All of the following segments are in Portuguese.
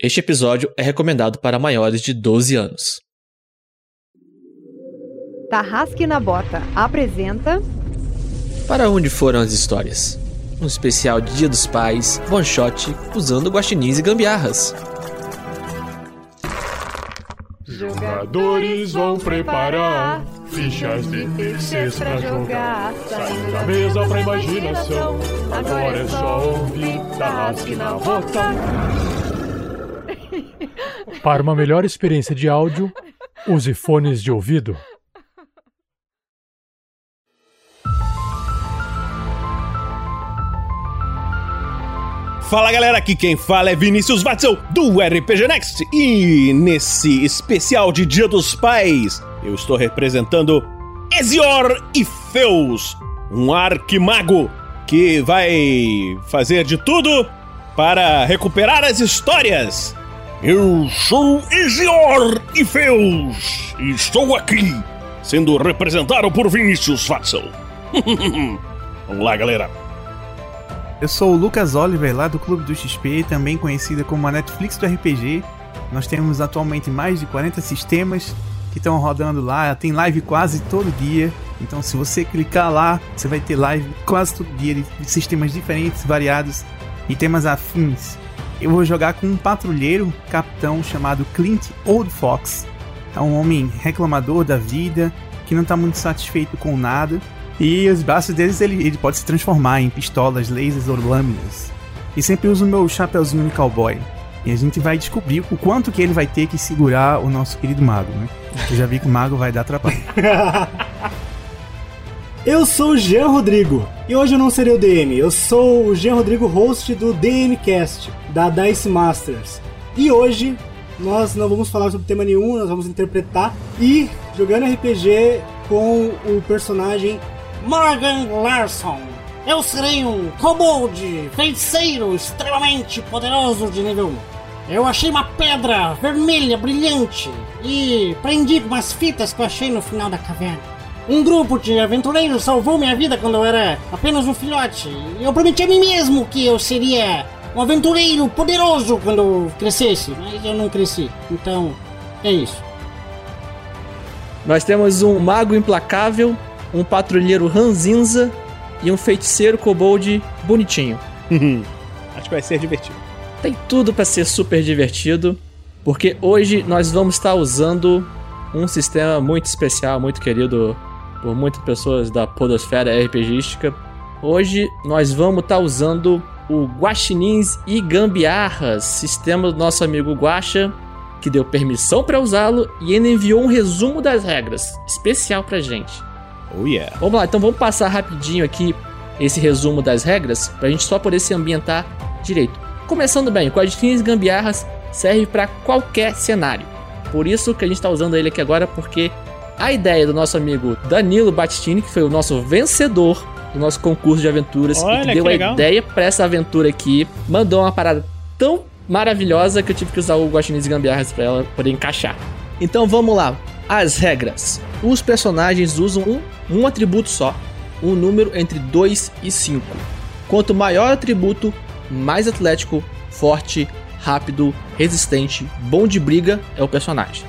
Este episódio é recomendado para maiores de 12 anos. Tarrasque na Bota apresenta. Para onde foram as histórias? Um especial Dia dos Pais, one shot, usando guaxinins e gambiarras. Jogadores vão preparar fichas de terceiros pra jogar. Saindo da mesa pra imaginação. Agora é só ouvir Tarrasque na Bota. Para uma melhor experiência de áudio, use fones de ouvido. Fala galera, aqui quem fala é Vinícius Watzel do RPG Next e nesse especial de Dia dos Pais eu estou representando Ezior e Feus, um arquimago que vai fazer de tudo para recuperar as histórias. Eu sou Ezior e Feus e estou aqui sendo representado por Vinícius Watzel. Vamos lá, galera. Eu sou o Lucas Oliver, lá do Clube do XP, também conhecida como a Netflix do RPG. Nós temos atualmente mais de 40 sistemas que estão rodando lá, tem live quase todo dia. Então, se você clicar lá, você vai ter live quase todo dia de sistemas diferentes, variados e temas afins. Eu vou jogar com um patrulheiro capitão chamado Clint Old Fox. É um homem reclamador da vida, que não está muito satisfeito com nada e os braços deles ele, ele pode se transformar em pistolas, lasers ou lâminas. E sempre uso o meu chapeuzinho de cowboy. E a gente vai descobrir o quanto que ele vai ter que segurar o nosso querido mago, né? Eu já vi que o mago vai dar trabalho. Eu sou o Jean Rodrigo e hoje eu não serei o DM, eu sou o Jean Rodrigo, host do DMcast da Dice Masters. E hoje nós não vamos falar sobre tema nenhum, nós vamos interpretar e jogando RPG com o personagem Morgan Larson. Eu serei um kobold feiticeiro extremamente poderoso de nível 1. Eu achei uma pedra vermelha brilhante e prendi com umas fitas que eu achei no final da caverna. Um grupo de aventureiros salvou minha vida quando eu era apenas um filhote. E eu prometi a mim mesmo que eu seria um aventureiro poderoso quando eu crescesse, mas eu não cresci. Então, é isso. Nós temos um mago implacável, um patrulheiro ranzinza e um feiticeiro kobold bonitinho. Acho que vai ser divertido. Tem tudo para ser super divertido, porque hoje nós vamos estar usando um sistema muito especial, muito querido por muitas pessoas da podosfera RPGística. Hoje nós vamos estar usando o Guaxinins e Gambiarras, sistema do nosso amigo Guaxa, que deu permissão para usá-lo e ele enviou um resumo das regras, especial pra gente. Oh yeah. Vamos lá, então vamos passar rapidinho aqui esse resumo das regras pra gente só poder se ambientar direito. Começando bem, o Guaxinins e Gambiarras serve para qualquer cenário. Por isso que a gente tá usando ele aqui agora, porque a ideia do nosso amigo Danilo Battistini, que foi o nosso vencedor do nosso concurso de aventuras Olha, que que deu a legal. ideia pra essa aventura aqui, mandou uma parada tão maravilhosa que eu tive que usar o Guaxinins e Gambiarras pra ela poder encaixar. Então vamos lá. As regras. Os personagens usam um, um atributo só, um número entre 2 e 5. Quanto maior o atributo, mais atlético, forte, rápido, resistente, bom de briga é o personagem.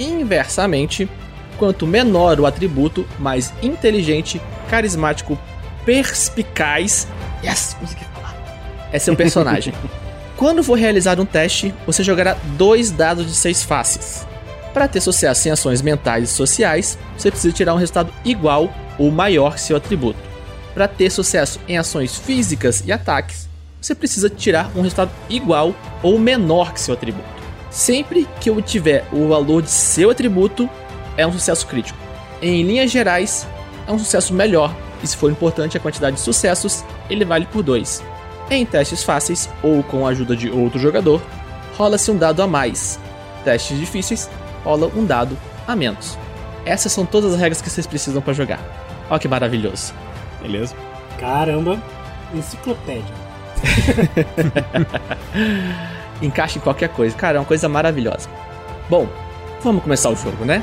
Inversamente, quanto menor o atributo, mais inteligente, carismático, perspicaz. Yes, consegui falar. É seu personagem. Quando for realizar um teste, você jogará dois dados de seis faces. Para ter sucesso em ações mentais e sociais, você precisa tirar um resultado igual ou maior que seu atributo. Para ter sucesso em ações físicas e ataques, você precisa tirar um resultado igual ou menor que seu atributo. Sempre que obtiver o valor de seu atributo, é um sucesso crítico. Em linhas gerais, é um sucesso melhor, e se for importante a quantidade de sucessos, ele vale por 2. Em testes fáceis ou com a ajuda de outro jogador, rola-se um dado a mais. Testes difíceis, rola um dado a menos. Essas são todas as regras que vocês precisam para jogar. Olha que maravilhoso. Beleza? Caramba, enciclopédia. Encaixa em qualquer coisa. Cara, é uma coisa maravilhosa. Bom, vamos começar o jogo, né?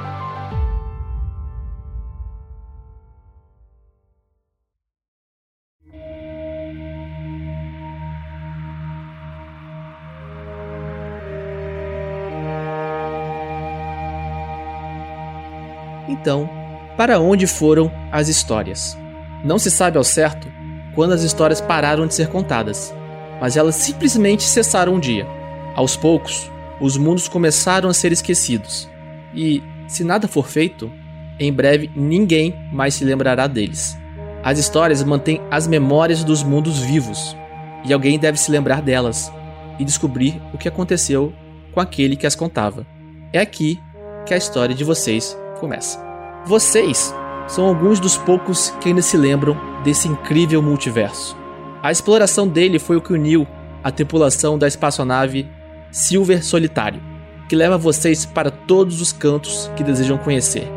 Então, para onde foram as histórias? Não se sabe ao certo quando as histórias pararam de ser contadas, mas elas simplesmente cessaram um dia. Aos poucos, os mundos começaram a ser esquecidos, e, se nada for feito, em breve ninguém mais se lembrará deles. As histórias mantêm as memórias dos mundos vivos, e alguém deve se lembrar delas e descobrir o que aconteceu com aquele que as contava. É aqui que a história de vocês começa. Vocês são alguns dos poucos que ainda se lembram desse incrível multiverso. A exploração dele foi o que uniu a tripulação da espaçonave Silver Solitário, que leva vocês para todos os cantos que desejam conhecer,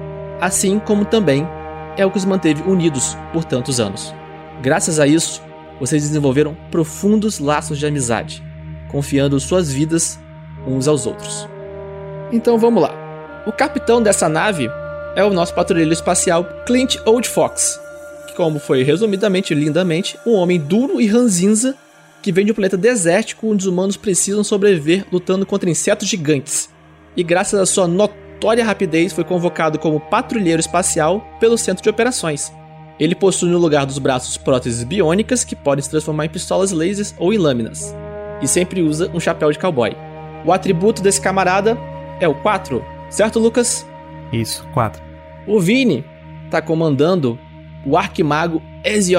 assim como também é o que os manteve unidos por tantos anos. Graças a isso, vocês desenvolveram profundos laços de amizade, confiando suas vidas uns aos outros. Então vamos lá. O capitão dessa nave é o nosso patrulheiro espacial Clint Old Fox, que, como foi resumidamente lindamente, um homem duro e ranzinza que vem de um planeta desértico onde os humanos precisam sobreviver lutando contra insetos gigantes. E graças à sua notória rapidez foi convocado como patrulheiro espacial pelo centro de operações. Ele possui no lugar dos braços próteses biônicas que podem se transformar em pistolas lasers ou em lâminas. E sempre usa um chapéu de cowboy. O atributo desse camarada é o 4, certo, Lucas? Isso, 4. O Vini está comandando o arquimago Ezio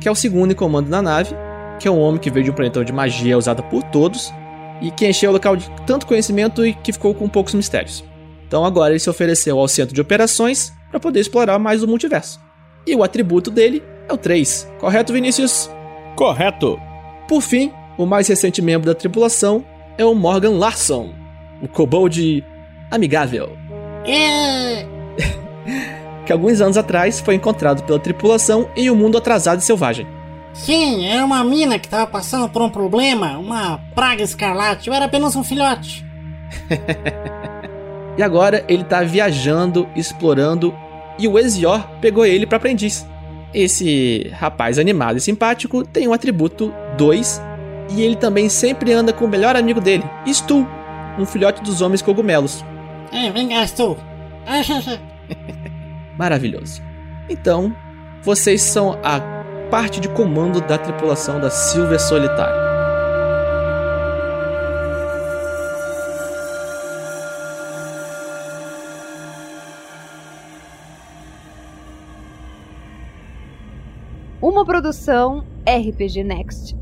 que é o segundo em comando na nave, que é um homem que veio de um planeta de magia usada por todos e que encheu o local de tanto conhecimento e que ficou com poucos mistérios. Então agora ele se ofereceu ao centro de operações para poder explorar mais o multiverso. E o atributo dele é o 3, correto, Vinícius? Correto. Por fim, o mais recente membro da tripulação é o Morgan Larson, o kobold amigável. que alguns anos atrás foi encontrado pela tripulação em um mundo atrasado e selvagem. Sim, era uma mina que tava passando por um problema, uma praga escarlate. Eu era apenas um filhote. e agora ele tá viajando, explorando, e o Ezior pegou ele para aprendiz. Esse rapaz animado e simpático tem um atributo 2, e ele também sempre anda com o melhor amigo dele, Stu, um filhote dos homens cogumelos. É, vem cá. Maravilhoso. Então, vocês são a parte de comando da tripulação da Silver Solitário. Uma produção RPG Next.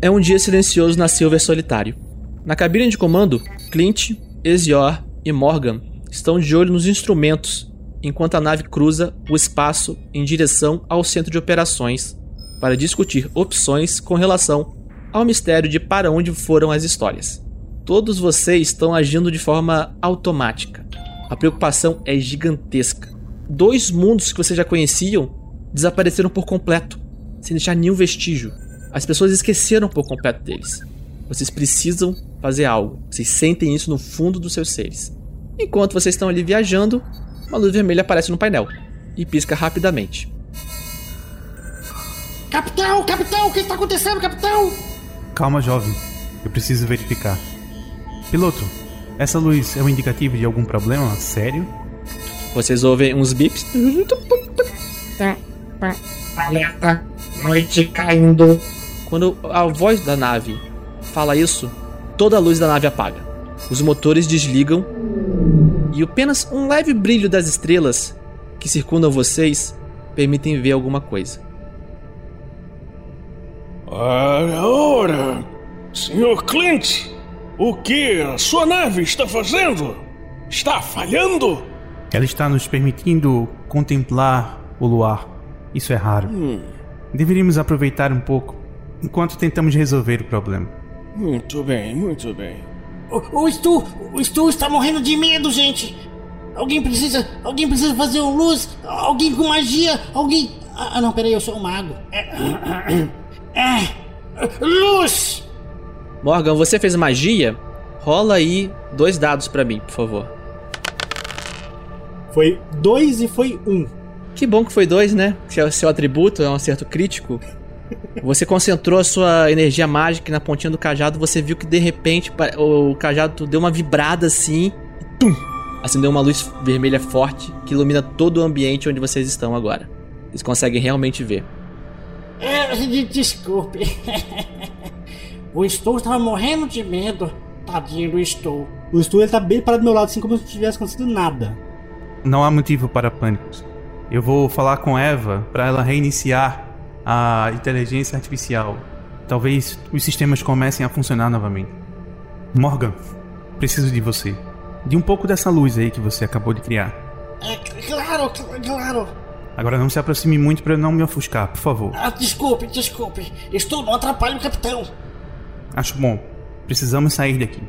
É um dia silencioso na Silver Solitário. Na cabine de comando, Clint, Ezior e Morgan estão de olho nos instrumentos enquanto a nave cruza o espaço em direção ao centro de operações para discutir opções com relação ao mistério de para onde foram as histórias. Todos vocês estão agindo de forma automática. A preocupação é gigantesca. Dois mundos que vocês já conheciam desapareceram por completo, sem deixar nenhum vestígio. As pessoas esqueceram por completo deles. Vocês precisam fazer algo. Vocês sentem isso no fundo dos seus seres. Enquanto vocês estão ali viajando, uma luz vermelha aparece no painel e pisca rapidamente. Capitão, capitão, o que está acontecendo, capitão? Calma, jovem. Eu preciso verificar. Piloto, essa luz é um indicativo de algum problema sério? Vocês ouvem uns bips. Alerta, noite caindo. Quando a voz da nave fala isso, toda a luz da nave apaga. Os motores desligam e apenas um leve brilho das estrelas que circundam vocês permitem ver alguma coisa. Ora, ora! Senhor Clint, o que a sua nave está fazendo? Está falhando? Ela está nos permitindo contemplar o luar. Isso é raro. Hum, Deveríamos aproveitar um pouco enquanto tentamos resolver o problema. Muito bem, muito bem. O, o Stu, o Stu está morrendo de medo, gente. Alguém precisa. Alguém precisa fazer uma luz. Alguém com magia. Alguém. Ah, não, peraí, eu sou um mago. É. é luz! Morgan, você fez magia? Rola aí dois dados para mim, por favor. Foi dois e foi um. Que bom que foi dois, né? Seu, seu atributo é um acerto crítico. Você concentrou a sua energia mágica na pontinha do cajado, você viu que de repente o cajado deu uma vibrada assim e tum, acendeu uma luz vermelha forte que ilumina todo o ambiente onde vocês estão agora. Eles conseguem realmente ver. É, desculpe. o Stu estava morrendo de medo. Tadinho do Stu. O Stu ele tá bem parado do meu lado, assim como se não tivesse acontecido nada. Não há motivo para pânico. Eu vou falar com Eva para ela reiniciar a inteligência artificial. Talvez os sistemas comecem a funcionar novamente. Morgan, preciso de você. De um pouco dessa luz aí que você acabou de criar. É, claro, claro. Agora não se aproxime muito para não me ofuscar, por favor. Ah, desculpe, desculpe. Estou não atrapalho o capitão. Acho bom. Precisamos sair daqui.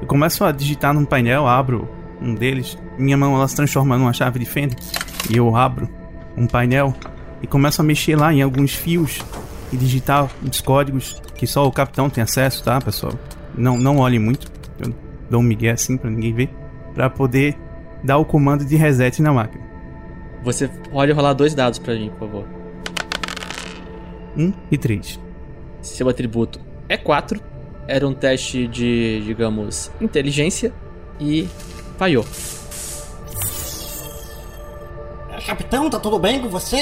Eu começo a digitar num painel, abro um deles. Minha mão ela se transforma numa chave de fenda. E eu abro um painel e começo a mexer lá em alguns fios e digitar os códigos que só o capitão tem acesso, tá, pessoal? Não, não olhem muito. Eu dou um migué assim pra ninguém ver. Pra poder dar o comando de reset na máquina. Você pode rolar dois dados pra mim, por favor. Um e três. Seu atributo é quatro. Era um teste de, digamos, inteligência. E falhou. Capitão, tá tudo bem com você?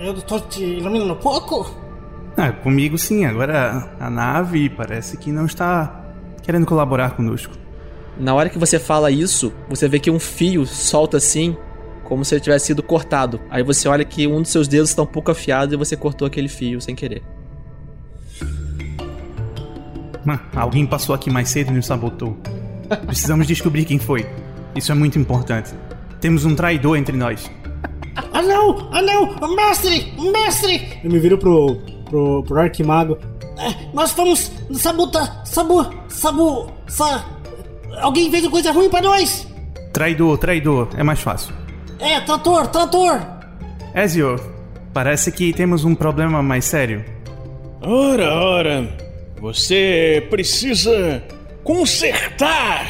Eu tô te iluminando um pouco? Ah, comigo sim. Agora a nave parece que não está querendo colaborar conosco. Na hora que você fala isso, você vê que um fio solta assim, como se ele tivesse sido cortado. Aí você olha que um dos seus dedos está um pouco afiado e você cortou aquele fio sem querer. Ah, alguém passou aqui mais cedo e nos sabotou. Precisamos descobrir quem foi. Isso é muito importante. Temos um traidor entre nós. Ah não! Ah não! Mestre! Mestre! Eu me viro pro, pro, pro Arquimago. É, nós vamos sabotar! Sabu! Sabu! Sa... Alguém fez coisa ruim pra nós! Traidor, traidor, é mais fácil. É, trator, trator! Ezio, parece que temos um problema mais sério. Ora, ora, você precisa consertar!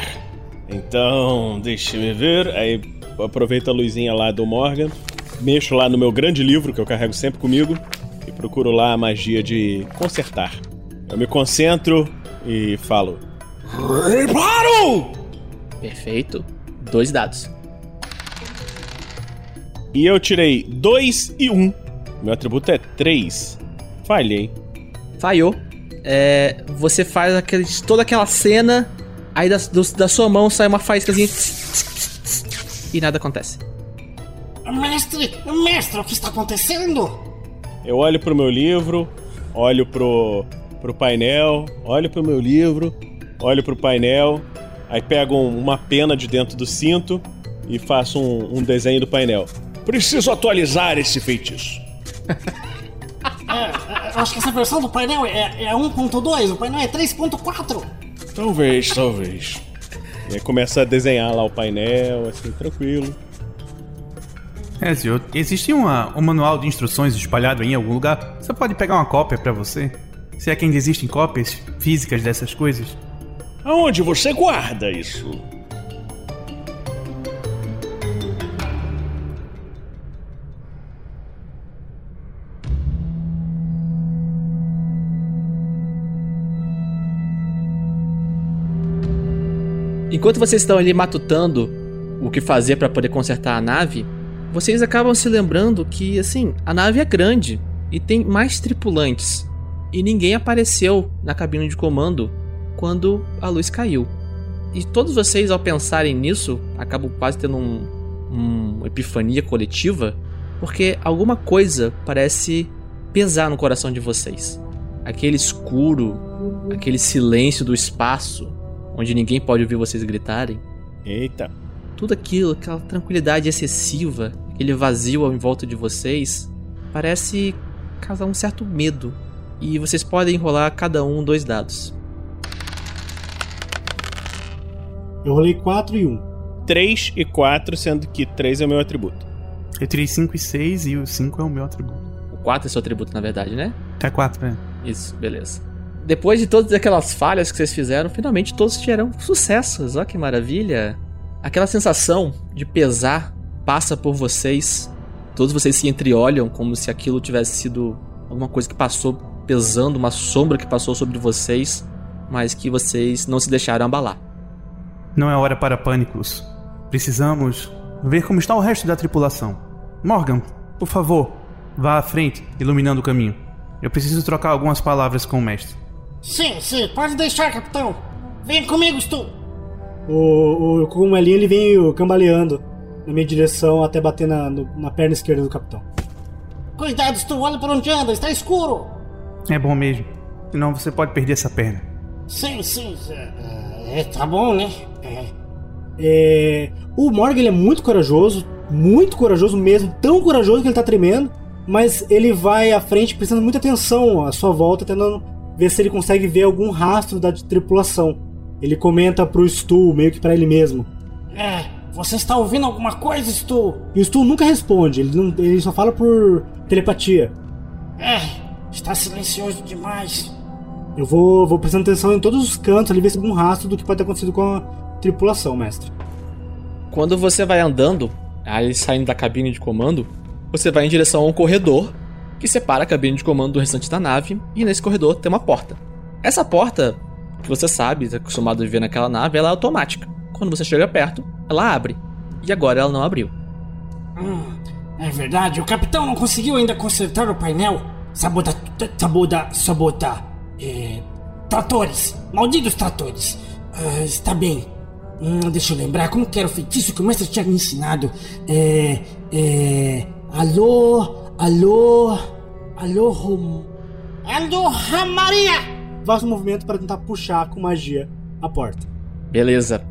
Então, deixa-me ver. Aí aproveita a luzinha lá do Morgan mexo lá no meu grande livro que eu carrego sempre comigo e procuro lá a magia de consertar. Eu me concentro e falo: Reparo! Perfeito. Dois dados. E eu tirei dois e um. Meu atributo é três. Falhei. Falhou. É, você faz aquele, toda aquela cena, aí da, do, da sua mão sai uma faíscazinha e nada acontece. Mestre, mestre, o que está acontecendo? Eu olho pro meu livro, olho pro, pro painel, olho pro meu livro, olho pro painel, aí pego uma pena de dentro do cinto e faço um, um desenho do painel. Preciso atualizar esse feitiço. é, eu acho que essa versão do painel é, é 1.2, o painel é 3.4. Talvez, talvez. E aí começa a desenhar lá o painel, assim, tranquilo. Ezio, existe uma, um manual de instruções espalhado em algum lugar? Você pode pegar uma cópia para você? Se é que ainda existem cópias físicas dessas coisas? Aonde você guarda isso? Enquanto vocês estão ali matutando o que fazer para poder consertar a nave, vocês acabam se lembrando que, assim, a nave é grande e tem mais tripulantes. E ninguém apareceu na cabine de comando quando a luz caiu. E todos vocês, ao pensarem nisso, acabam quase tendo um, uma epifania coletiva, porque alguma coisa parece pesar no coração de vocês. Aquele escuro, aquele silêncio do espaço, onde ninguém pode ouvir vocês gritarem. Eita tudo aquilo, aquela tranquilidade excessiva, aquele vazio em volta de vocês, parece causar um certo medo. E vocês podem rolar cada um dois dados. Eu rolei 4 e 1. Um. 3 e 4, sendo que 3 é o meu atributo. Eu tirei 5 e 6 e o 5 é o meu atributo. O 4 é seu atributo, na verdade, né? É 4, né? Isso, beleza. Depois de todas aquelas falhas que vocês fizeram, finalmente todos tiveram sucessos. Olha que maravilha. Aquela sensação de pesar passa por vocês. Todos vocês se entreolham como se aquilo tivesse sido alguma coisa que passou pesando, uma sombra que passou sobre vocês, mas que vocês não se deixaram abalar. Não é hora para pânicos. Precisamos ver como está o resto da tripulação. Morgan, por favor, vá à frente, iluminando o caminho. Eu preciso trocar algumas palavras com o mestre. Sim, sim, pode deixar, capitão. Vem comigo, Stu. O, o cogumelinho ele vem cambaleando na minha direção até bater na, no- na perna esquerda do capitão. Cuidado, Stu, olha por onde anda, está escuro. É bom mesmo. Senão você pode perder essa perna. Sim, sim, é, é, tá bom, né? É. É, o Morgan ele é muito corajoso, muito corajoso mesmo, tão corajoso que ele tá tremendo, mas ele vai à frente prestando muita atenção à sua volta, tentando ver se ele consegue ver algum rastro da tripulação. Ele comenta pro Stu, meio que pra ele mesmo. É, você está ouvindo alguma coisa, Stu? E o Stu nunca responde, ele, não- ele só fala por telepatia. É, está silencioso demais. Eu vou, vou prestando atenção em todos os cantos ali, ver se tem algum rastro do que pode ter acontecido com a tripulação, mestre. Quando você vai andando, aí saindo da cabine de comando, você vai em direção a um corredor que separa a cabine de comando do restante da nave, e nesse corredor tem uma porta. Essa porta, que você sabe, está acostumado a viver naquela nave, ela é automática. Quando você chega perto, ela abre. E agora ela não abriu. Hum, é verdade, o capitão não conseguiu ainda consertar o painel. Sabota. Sabota. Sabota. É, tratores. Malditos tratores. Ah, está bem. Hum, deixa eu lembrar como que era o feitiço que o mestre tinha me ensinado. É. É. Alô. Alô. Alô. Rom... Alô, Maria! Faça um movimento para tentar puxar com magia a porta. Beleza.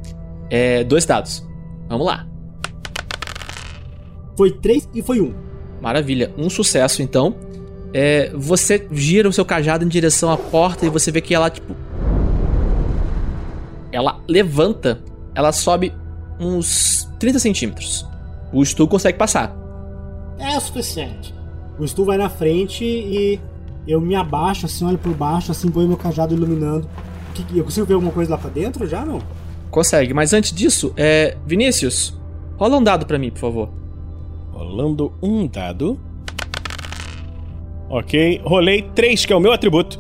É. Dois dados. Vamos lá. Foi três e foi um. Maravilha. Um sucesso, então. É, você gira o seu cajado em direção à porta e você vê que ela, tipo. Ela levanta, ela sobe uns 30 centímetros. O Stu consegue passar. É o suficiente. O Stu vai na frente e eu me abaixo, assim, olho por baixo, assim, põe meu cajado iluminando. Eu consigo ver alguma coisa lá pra dentro já, não? Consegue, mas antes disso, é. Vinícius, rola um dado pra mim, por favor. Rolando um dado. Ok, rolei 3, que é o meu atributo.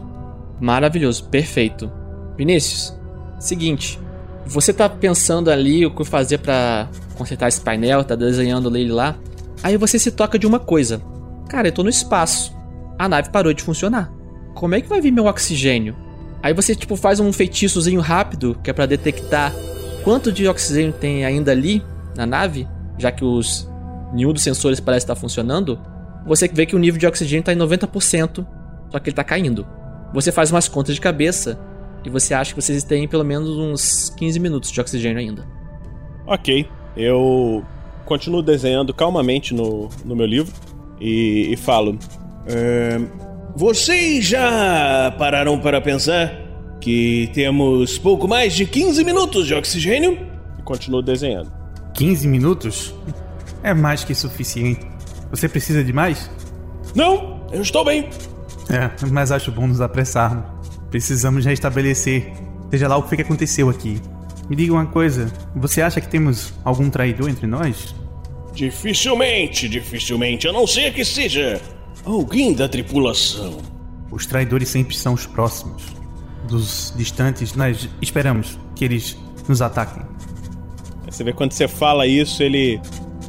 Maravilhoso, perfeito. Vinícius, seguinte, você tá pensando ali o que fazer pra consertar esse painel, tá desenhando ele lá. Aí você se toca de uma coisa. Cara, eu tô no espaço. A nave parou de funcionar. Como é que vai vir meu oxigênio? Aí você tipo faz um feitiçozinho rápido, que é pra detectar quanto de oxigênio tem ainda ali na nave, já que os nenhum dos sensores parece estar funcionando. Você vê que o nível de oxigênio tá em 90%, só que ele tá caindo. Você faz umas contas de cabeça e você acha que vocês têm pelo menos uns 15 minutos de oxigênio ainda. Ok, eu continuo desenhando calmamente no, no meu livro e, e falo: "É, Vocês já pararam para pensar que temos pouco mais de 15 minutos de oxigênio? E continuo desenhando. 15 minutos? É mais que suficiente. Você precisa de mais? Não, eu estou bem. É, mas acho bom nos apressarmos. Precisamos restabelecer, seja lá o que foi que aconteceu aqui. Me diga uma coisa, você acha que temos algum traidor entre nós? Dificilmente, dificilmente, a não ser que seja alguém da tripulação. Os traidores sempre são os próximos. Dos distantes, nós esperamos que eles nos ataquem. Você vê quando você fala isso, ele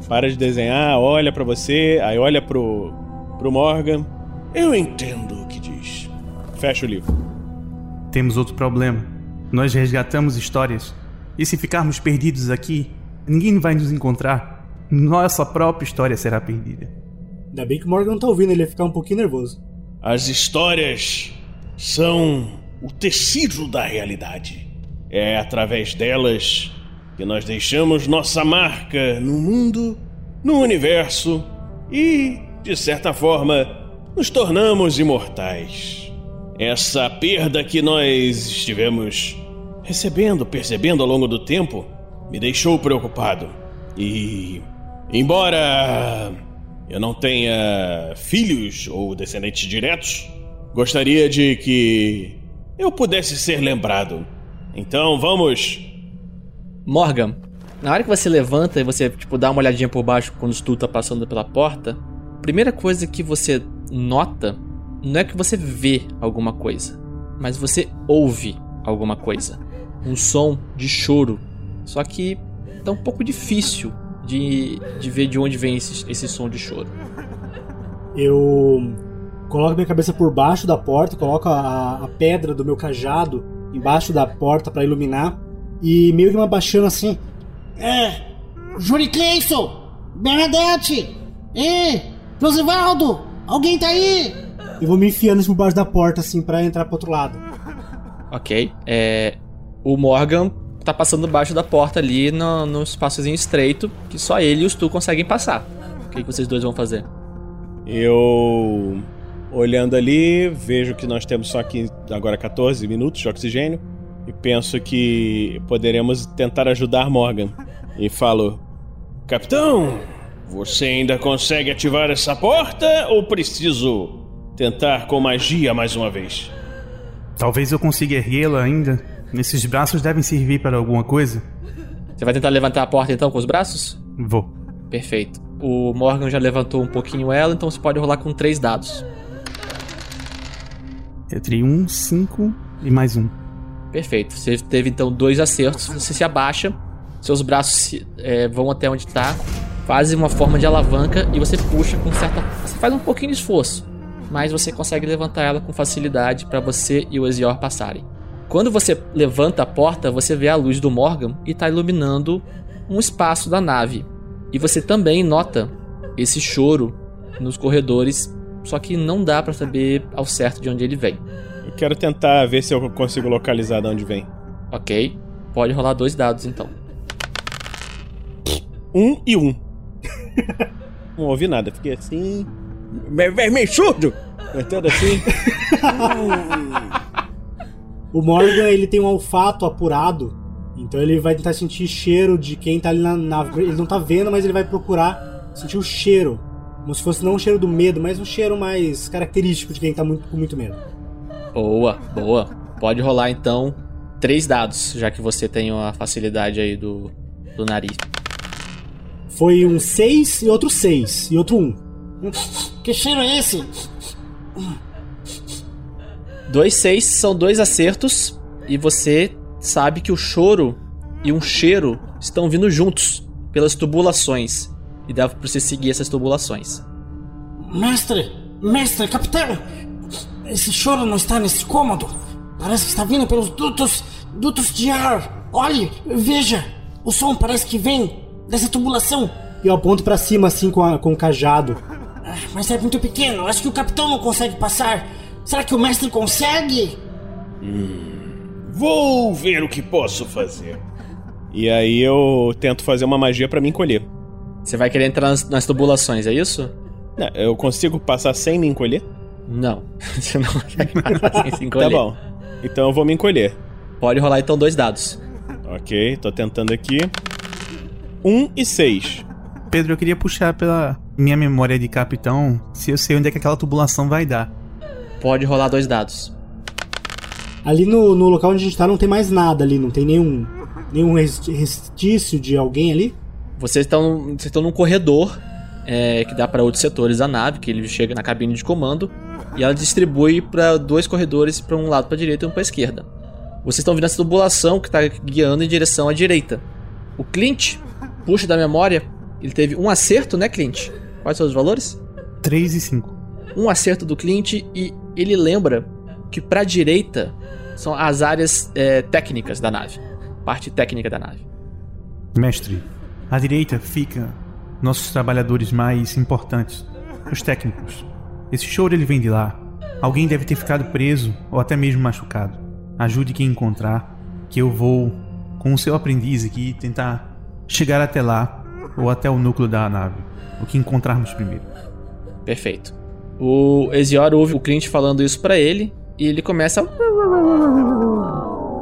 para de desenhar, olha pra você, aí olha pro, pro Morgan. Eu entendo o que diz. Fecha o livro. Temos outro problema. Nós resgatamos histórias. E se ficarmos perdidos aqui, ninguém vai nos encontrar. Nossa própria história será perdida. Ainda bem que o Morgan não tá ouvindo, ele ia ficar um pouquinho nervoso. As histórias são o tecido da realidade. É através delas que nós deixamos nossa marca no mundo, no universo e, de certa forma, nos tornamos imortais. Essa perda que nós estivemos recebendo, percebendo ao longo do tempo, me deixou preocupado. E. Embora eu não tenha filhos ou descendentes diretos, gostaria de que eu pudesse ser lembrado. Então vamos. Morgan, na hora que você levanta e você, tipo, dá uma olhadinha por baixo quando o Stu tá passando pela porta, a primeira coisa que você nota não é que você vê alguma coisa, mas você ouve alguma coisa. Um som de choro. Só que tá um pouco difícil de, de ver de onde vem esse, esse som de choro. Eu coloco minha cabeça por baixo da porta, coloco a, a pedra do meu cajado embaixo da porta para iluminar e meio que me abaixando assim. É. Juri Cleison! Bernadette! Ê! Rosivaldo! Alguém tá aí? E vou me enfiando por baixo da porta assim para entrar pro outro lado. Ok. É. O Morgan tá passando baixo da porta ali no, no espaçozinho estreito que só ele e os Tu conseguem passar. O que, que vocês dois vão fazer? Eu. Olhando ali, vejo que nós temos só aqui agora 14 minutos de oxigênio. E penso que poderemos tentar ajudar Morgan. E falo: Capitão, você ainda consegue ativar essa porta ou preciso tentar com magia mais uma vez? Talvez eu consiga erguê-la ainda. Nesses braços devem servir para alguma coisa. Você vai tentar levantar a porta então com os braços? Vou. Perfeito. O Morgan já levantou um pouquinho ela, então você pode rolar com três dados. Eu tirei um, cinco e mais um. Perfeito. Você teve então dois acertos. Você se abaixa, seus braços se- é, vão até onde tá, fazem uma forma de alavanca e você puxa com certa. Você faz um pouquinho de esforço, mas você consegue levantar ela com facilidade para você e o Ezior passarem. Quando você levanta a porta, você vê a luz do Morgan e tá iluminando um espaço da nave. E você também nota esse choro nos corredores, só que não dá pra saber ao certo de onde ele vem. Eu quero tentar ver se eu consigo localizar de onde vem. Ok? Pode rolar dois dados então. Um e um. Não ouvi nada, fiquei assim. Me- me- Meio surdo! Tentando assim. O Morgan, ele tem um olfato apurado, então ele vai tentar sentir cheiro de quem tá ali na nave. Ele não tá vendo, mas ele vai procurar sentir o cheiro. Como se fosse não o cheiro do medo, mas um cheiro mais característico de quem tá muito, com muito medo. Boa, boa. Pode rolar então três dados, já que você tem a facilidade aí do, do nariz. Foi um 6 e outro 6, e outro 1. Que cheiro é esse? Dois seis são dois acertos e você sabe que o choro e um cheiro estão vindo juntos pelas tubulações. E dá pra você seguir essas tubulações. Mestre! Mestre, capitão! Esse choro não está nesse cômodo. Parece que está vindo pelos dutos. dutos de ar. Olhe, veja! O som parece que vem dessa tubulação. E eu aponto pra cima assim com, a- com o cajado. Ah, Mas é muito pequeno. Acho que o capitão não consegue passar. Será que o mestre consegue? Vou ver o que posso fazer. E aí eu tento fazer uma magia pra me encolher. Você vai querer entrar nas, nas tubulações, é isso? Não, eu consigo passar sem me encolher? Não. Você não consegue passar sem se encolher. Tá bom. Então eu vou me encolher. Pode rolar então dois dados. Ok, tô tentando aqui. Um e seis. Pedro, eu queria puxar pela minha memória de capitão se eu sei onde é que aquela tubulação vai dar. Pode rolar dois dados. Ali no, no local onde a gente tá não tem mais nada ali, não tem nenhum, nenhum restício de alguém ali. Vocês estão vocês estão num corredor é, que dá para outros setores da nave, que ele chega na cabine de comando e ela distribui para dois corredores, para um lado para direita e um para esquerda. Vocês estão vendo essa tubulação que está guiando em direção à direita. O Clint puxa da memória, ele teve um acerto, né, Clint? Quais são os valores? 3 e 5. Um acerto do Clint e ele lembra que para direita são as áreas é, técnicas da nave, parte técnica da nave. Mestre, à direita fica nossos trabalhadores mais importantes, os técnicos. Esse choro ele vem de lá. Alguém deve ter ficado preso ou até mesmo machucado. Ajude quem encontrar, que eu vou com o seu aprendiz aqui tentar chegar até lá ou até o núcleo da nave. O que encontrarmos primeiro. Perfeito. O Ezior ouve o Clint falando isso pra ele e ele começa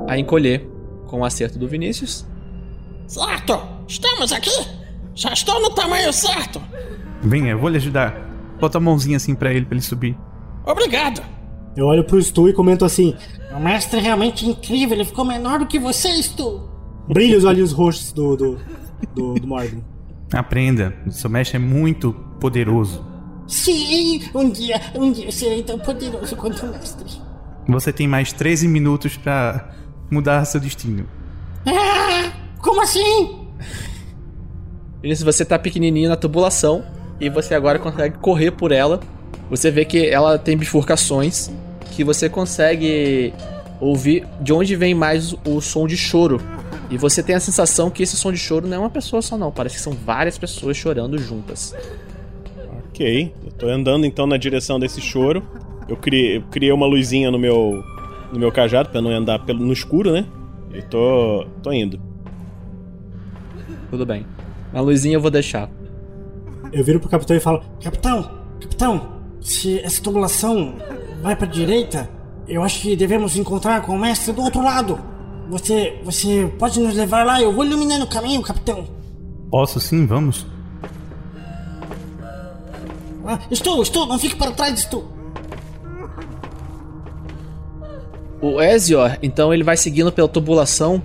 a encolher com o acerto do Vinícius. Certo, estamos aqui. Já estou no tamanho certo. Venha, eu vou lhe ajudar. Bota a mãozinha assim pra ele, pra ele subir. Obrigado. Eu olho pro Stu e comento assim: O mestre é realmente incrível, ele ficou menor do que você, Stu. brilha os olhinhos roxos do, do, do, do Morgan. Aprenda, o seu mestre é muito poderoso. Sim, um dia, um dia eu serei tão poderoso quanto o mestre. Você tem mais 13 minutos pra mudar seu destino. Ah, como assim? Isso, você tá pequenininho na tubulação e você agora consegue correr por ela. Você vê que ela tem bifurcações que você consegue ouvir de onde vem mais o som de choro. E você tem a sensação que esse som de choro não é uma pessoa só não, parece que são várias pessoas chorando juntas. Ok, eu tô andando então na direção desse choro. Eu criei, eu criei uma luzinha no meu no meu cajado pra não andar pelo, no escuro, né? E tô tô indo. Tudo bem. A luzinha eu vou deixar. Eu viro pro capitão e falo: Capitão, capitão, se essa tubulação vai pra direita, eu acho que devemos encontrar com o mestre do outro lado. Você, você pode nos levar lá? Eu vou iluminando o caminho, capitão. Posso sim, vamos. Ah, estou, estou, não fique para trás, estou. O Ezior, então ele vai seguindo pela tubulação,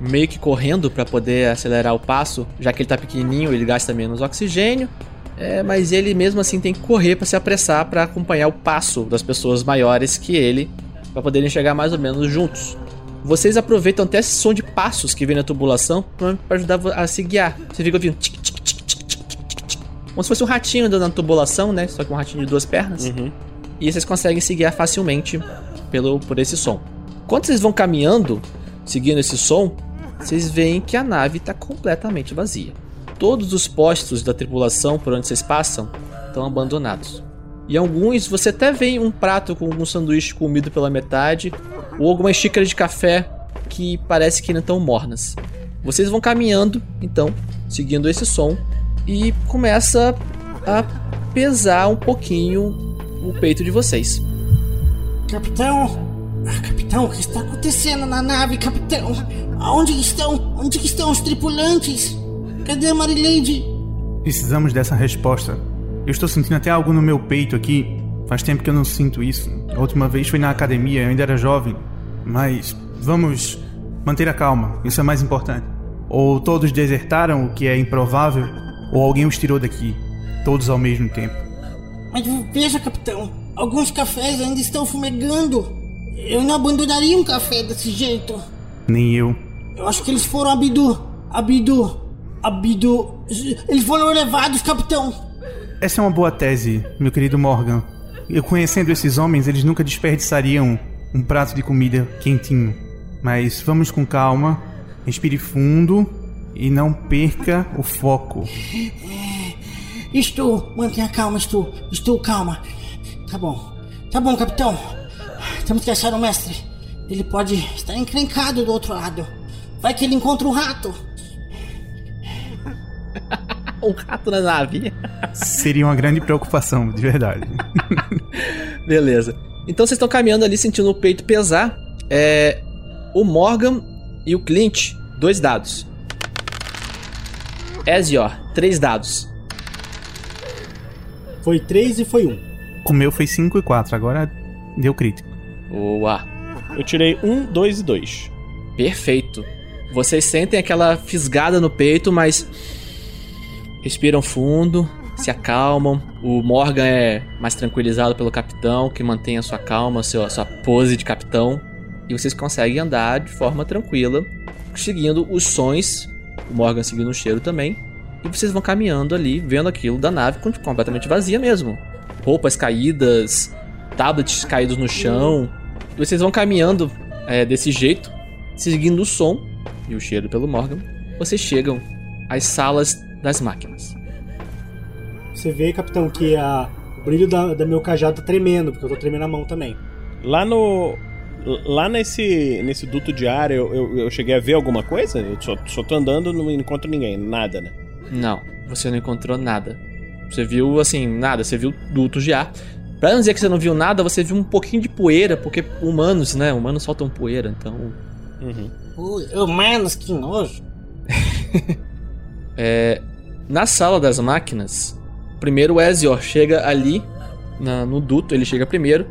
meio que correndo pra poder acelerar o passo, já que ele tá pequenininho, ele gasta menos oxigênio. É, mas ele mesmo assim tem que correr pra se apressar pra acompanhar o passo das pessoas maiores que ele, pra poderem chegar mais ou menos juntos. Vocês aproveitam até esse som de passos que vem na tubulação pra ajudar a se guiar. Você fica ouvindo tic, tic, tic. Como se fosse um ratinho andando na tubulação, né? Só que um ratinho de duas pernas. E vocês conseguem se guiar facilmente pelo, por esse som. Quando vocês vão caminhando, seguindo esse som, vocês veem que a nave está completamente vazia. Todos os postos da tripulação por onde vocês passam estão abandonados. E alguns você até vê um prato com um sanduíche comido pela metade, ou algumas xícaras de café que parece que ainda estão mornas. Vocês vão caminhando, então, seguindo esse som, e começa a pesar um pouquinho o peito de vocês. Capitão, ah, capitão, o que está acontecendo na nave, capitão? Onde estão? Onde estão os tripulantes? Cadê a Marileide? Precisamos dessa resposta. Eu estou sentindo até algo no meu peito aqui. Faz tempo que eu não sinto isso. A última vez foi na academia, eu ainda era jovem. Mas vamos manter a calma, isso é mais importante. Ou todos desertaram, o que é improvável, ou alguém os tirou daqui. Todos ao mesmo tempo. Mas veja, capitão, alguns cafés ainda estão fumegando. Eu não abandonaria um café desse jeito. Nem eu. Eu acho que eles foram abidu. Abidu. Abidu. Eles foram levados, capitão. Essa é uma boa tese, meu querido Morgan. Eu conhecendo esses homens, eles nunca desperdiçariam um prato de comida quentinho. Mas vamos com calma, respire fundo e não perca o foco. Estou, mantenha calma, estou, estou calma. Tá bom, tá bom, capitão. Temos que achar o mestre. Ele pode estar encrencado do outro lado. Vai que ele encontra um rato. um rato na nave. Seria uma grande preocupação, de verdade. Beleza. Então vocês estão caminhando ali sentindo o peito pesar. É. O Morgan e o Clint, dois dados. Ezior, três dados. Foi 3 e foi 1. Um. O meu foi 5 e 4, agora deu crítico. Boa. Eu tirei um, dois e dois. Perfeito. Vocês sentem aquela fisgada no peito, mas respiram fundo, se acalmam. O Morgan é mais tranquilizado pelo capitão, que mantém a sua calma, a sua, a sua pose de capitão. E vocês conseguem andar de forma tranquila, seguindo os sons. O Morgan seguindo o cheiro também. E vocês vão caminhando ali, vendo aquilo da nave completamente vazia mesmo. Roupas caídas, tablets caídos no chão. E vocês vão caminhando é, desse jeito, seguindo o som e o cheiro pelo Morgan. Vocês chegam às salas das máquinas. Você vê, capitão, que a, o brilho da, da meu cajado tá tremendo, porque eu tô tremendo a mão também. Lá no. Lá nesse, nesse duto de ar, eu, eu, eu cheguei a ver alguma coisa? Eu só, só tô andando não encontro ninguém, nada, né? Não, você não encontrou nada. Você viu, assim, nada. Você viu dutos de ar. Pra não dizer que você não viu nada, você viu um pouquinho de poeira, porque humanos, né? Humanos soltam poeira, então. Uhum. Humanos, que nojo. É, na sala das máquinas, primeiro o Ezior chega ali na- no duto, ele chega primeiro.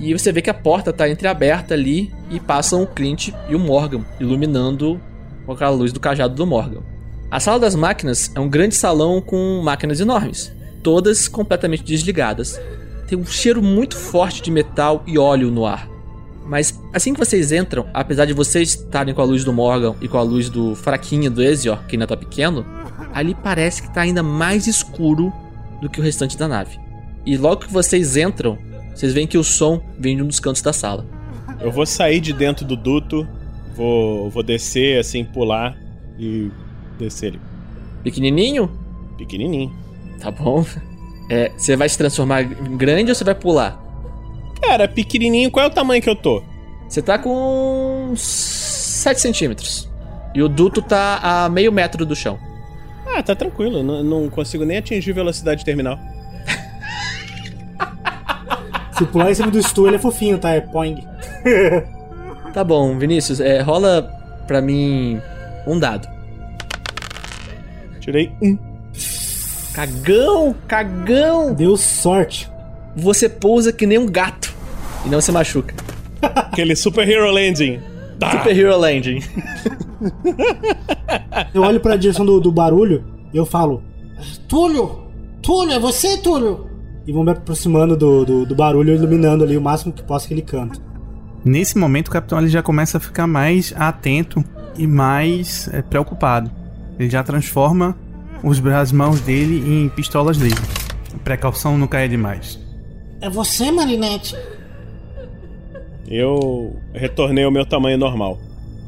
E você vê que a porta tá entreaberta ali e passam o Clint e o Morgan, iluminando com aquela luz do cajado do Morgan. A sala das máquinas é um grande salão com máquinas enormes, todas completamente desligadas. Tem um cheiro muito forte de metal e óleo no ar. Mas assim que vocês entram, apesar de vocês estarem com a luz do Morgan e com a luz do fraquinho do Ezior, que ainda tá pequeno, ali parece que tá ainda mais escuro do que o restante da nave. E logo que vocês entram, vocês veem que o som vem de um dos cantos da sala. Eu vou sair de dentro do duto, vou, vou descer, assim, pular e descer ele. Pequenininho? Pequenininho. Tá bom. É, você vai se transformar em grande ou você vai pular? Cara, pequenininho, qual é o tamanho que eu tô? Você tá com 7 centímetros. E o duto tá a meio metro do chão. Ah, tá tranquilo, não, não consigo nem atingir velocidade terminal. Se pular em cima do stool, ele é fofinho, tá? É poing. Tá bom, Vinícius, é, rola pra mim um dado. Tirei um. Cagão, cagão! Deu sorte. Você pousa que nem um gato e não se machuca. Aquele Super Hero Landing. Tá. Super Hero Landing. Eu olho pra direção do, do barulho e eu falo. Túlio! Túlio, é você, Túlio? E vou me aproximando do, do, do barulho, iluminando ali o máximo que posso aquele canto. Nesse momento, o capitão ele já começa a ficar mais atento e mais é, preocupado. Ele já transforma os, as mãos dele em pistolas laser. Precaução não caia demais. É você, Marinette? Eu retornei ao meu tamanho normal.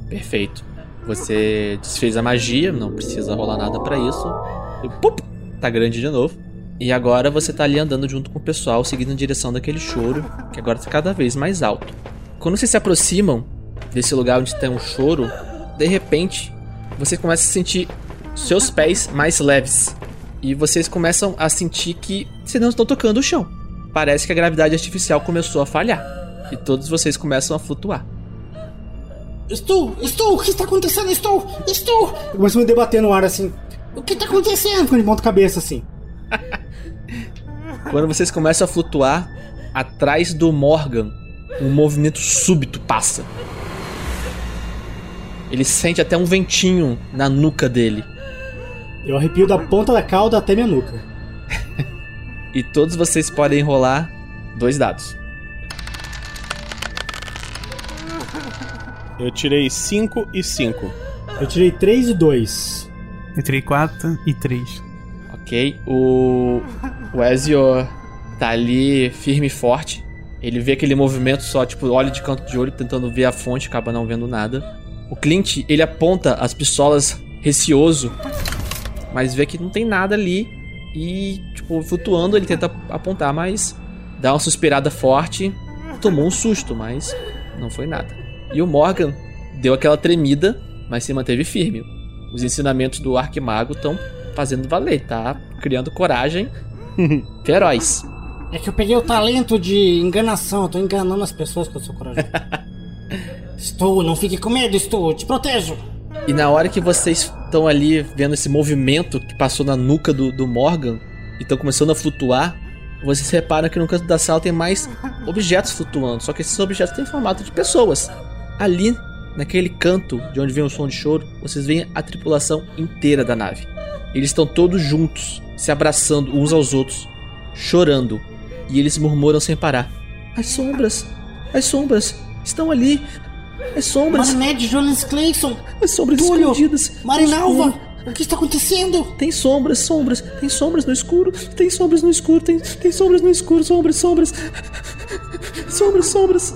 Perfeito. Você desfez a magia, não precisa rolar nada pra isso. E, pup, tá grande de novo. E agora você tá ali andando junto com o pessoal, seguindo em direção daquele choro, que agora tá cada vez mais alto. Quando vocês se aproximam desse lugar onde tem um choro, de repente você começa a sentir seus pés mais leves. E vocês começam a sentir que vocês não estão tocando o chão. Parece que a gravidade artificial começou a falhar. E todos vocês começam a flutuar. Estou, estou, o que está acontecendo? Estou, estou! Eu começo a me debater no ar assim, O que está acontecendo? ficando de ponta cabeça assim. Quando vocês começam a flutuar, atrás do Morgan, um movimento súbito passa. Ele sente até um ventinho na nuca dele. Eu arrepio da ponta da cauda até minha nuca. E todos vocês podem rolar dois dados. Eu tirei 5 e 5. Eu tirei 3 e 2. Eu tirei 4 e 3. Ok? O, o Ezio tá ali firme e forte. Ele vê aquele movimento só, tipo, olha de canto de olho, tentando ver a fonte, acaba não vendo nada. O Clint, ele aponta as pistolas receoso, mas vê que não tem nada ali. E, tipo, flutuando, ele tenta apontar, mas dá uma suspirada forte. Tomou um susto, mas não foi nada. E o Morgan deu aquela tremida, mas se manteve firme. Os ensinamentos do Arquimago estão fazendo valer, tá? Criando coragem feroz. É que eu peguei o talento de enganação, eu tô enganando as pessoas que eu sou corajoso. estou, não fique com medo, estou, te protejo. E na hora que vocês estão ali vendo esse movimento que passou na nuca do, do Morgan e estão começando a flutuar, vocês reparam que no canto da sala tem mais objetos flutuando, só que esses objetos têm formato de pessoas. Ali, naquele canto de onde vem o som de choro, vocês veem a tripulação inteira da nave. Eles estão todos juntos, se abraçando uns aos outros, chorando, e eles murmuram sem parar: As sombras, as sombras estão ali. As sombras, Marinette, Jonas Clayson, as sombras Túlio, escondidas. Marinalva, o que está acontecendo? Tem sombras, sombras, tem sombras no escuro, tem sombras no escuro, tem, tem sombras no escuro, sombras, sombras. Sombras, sombras.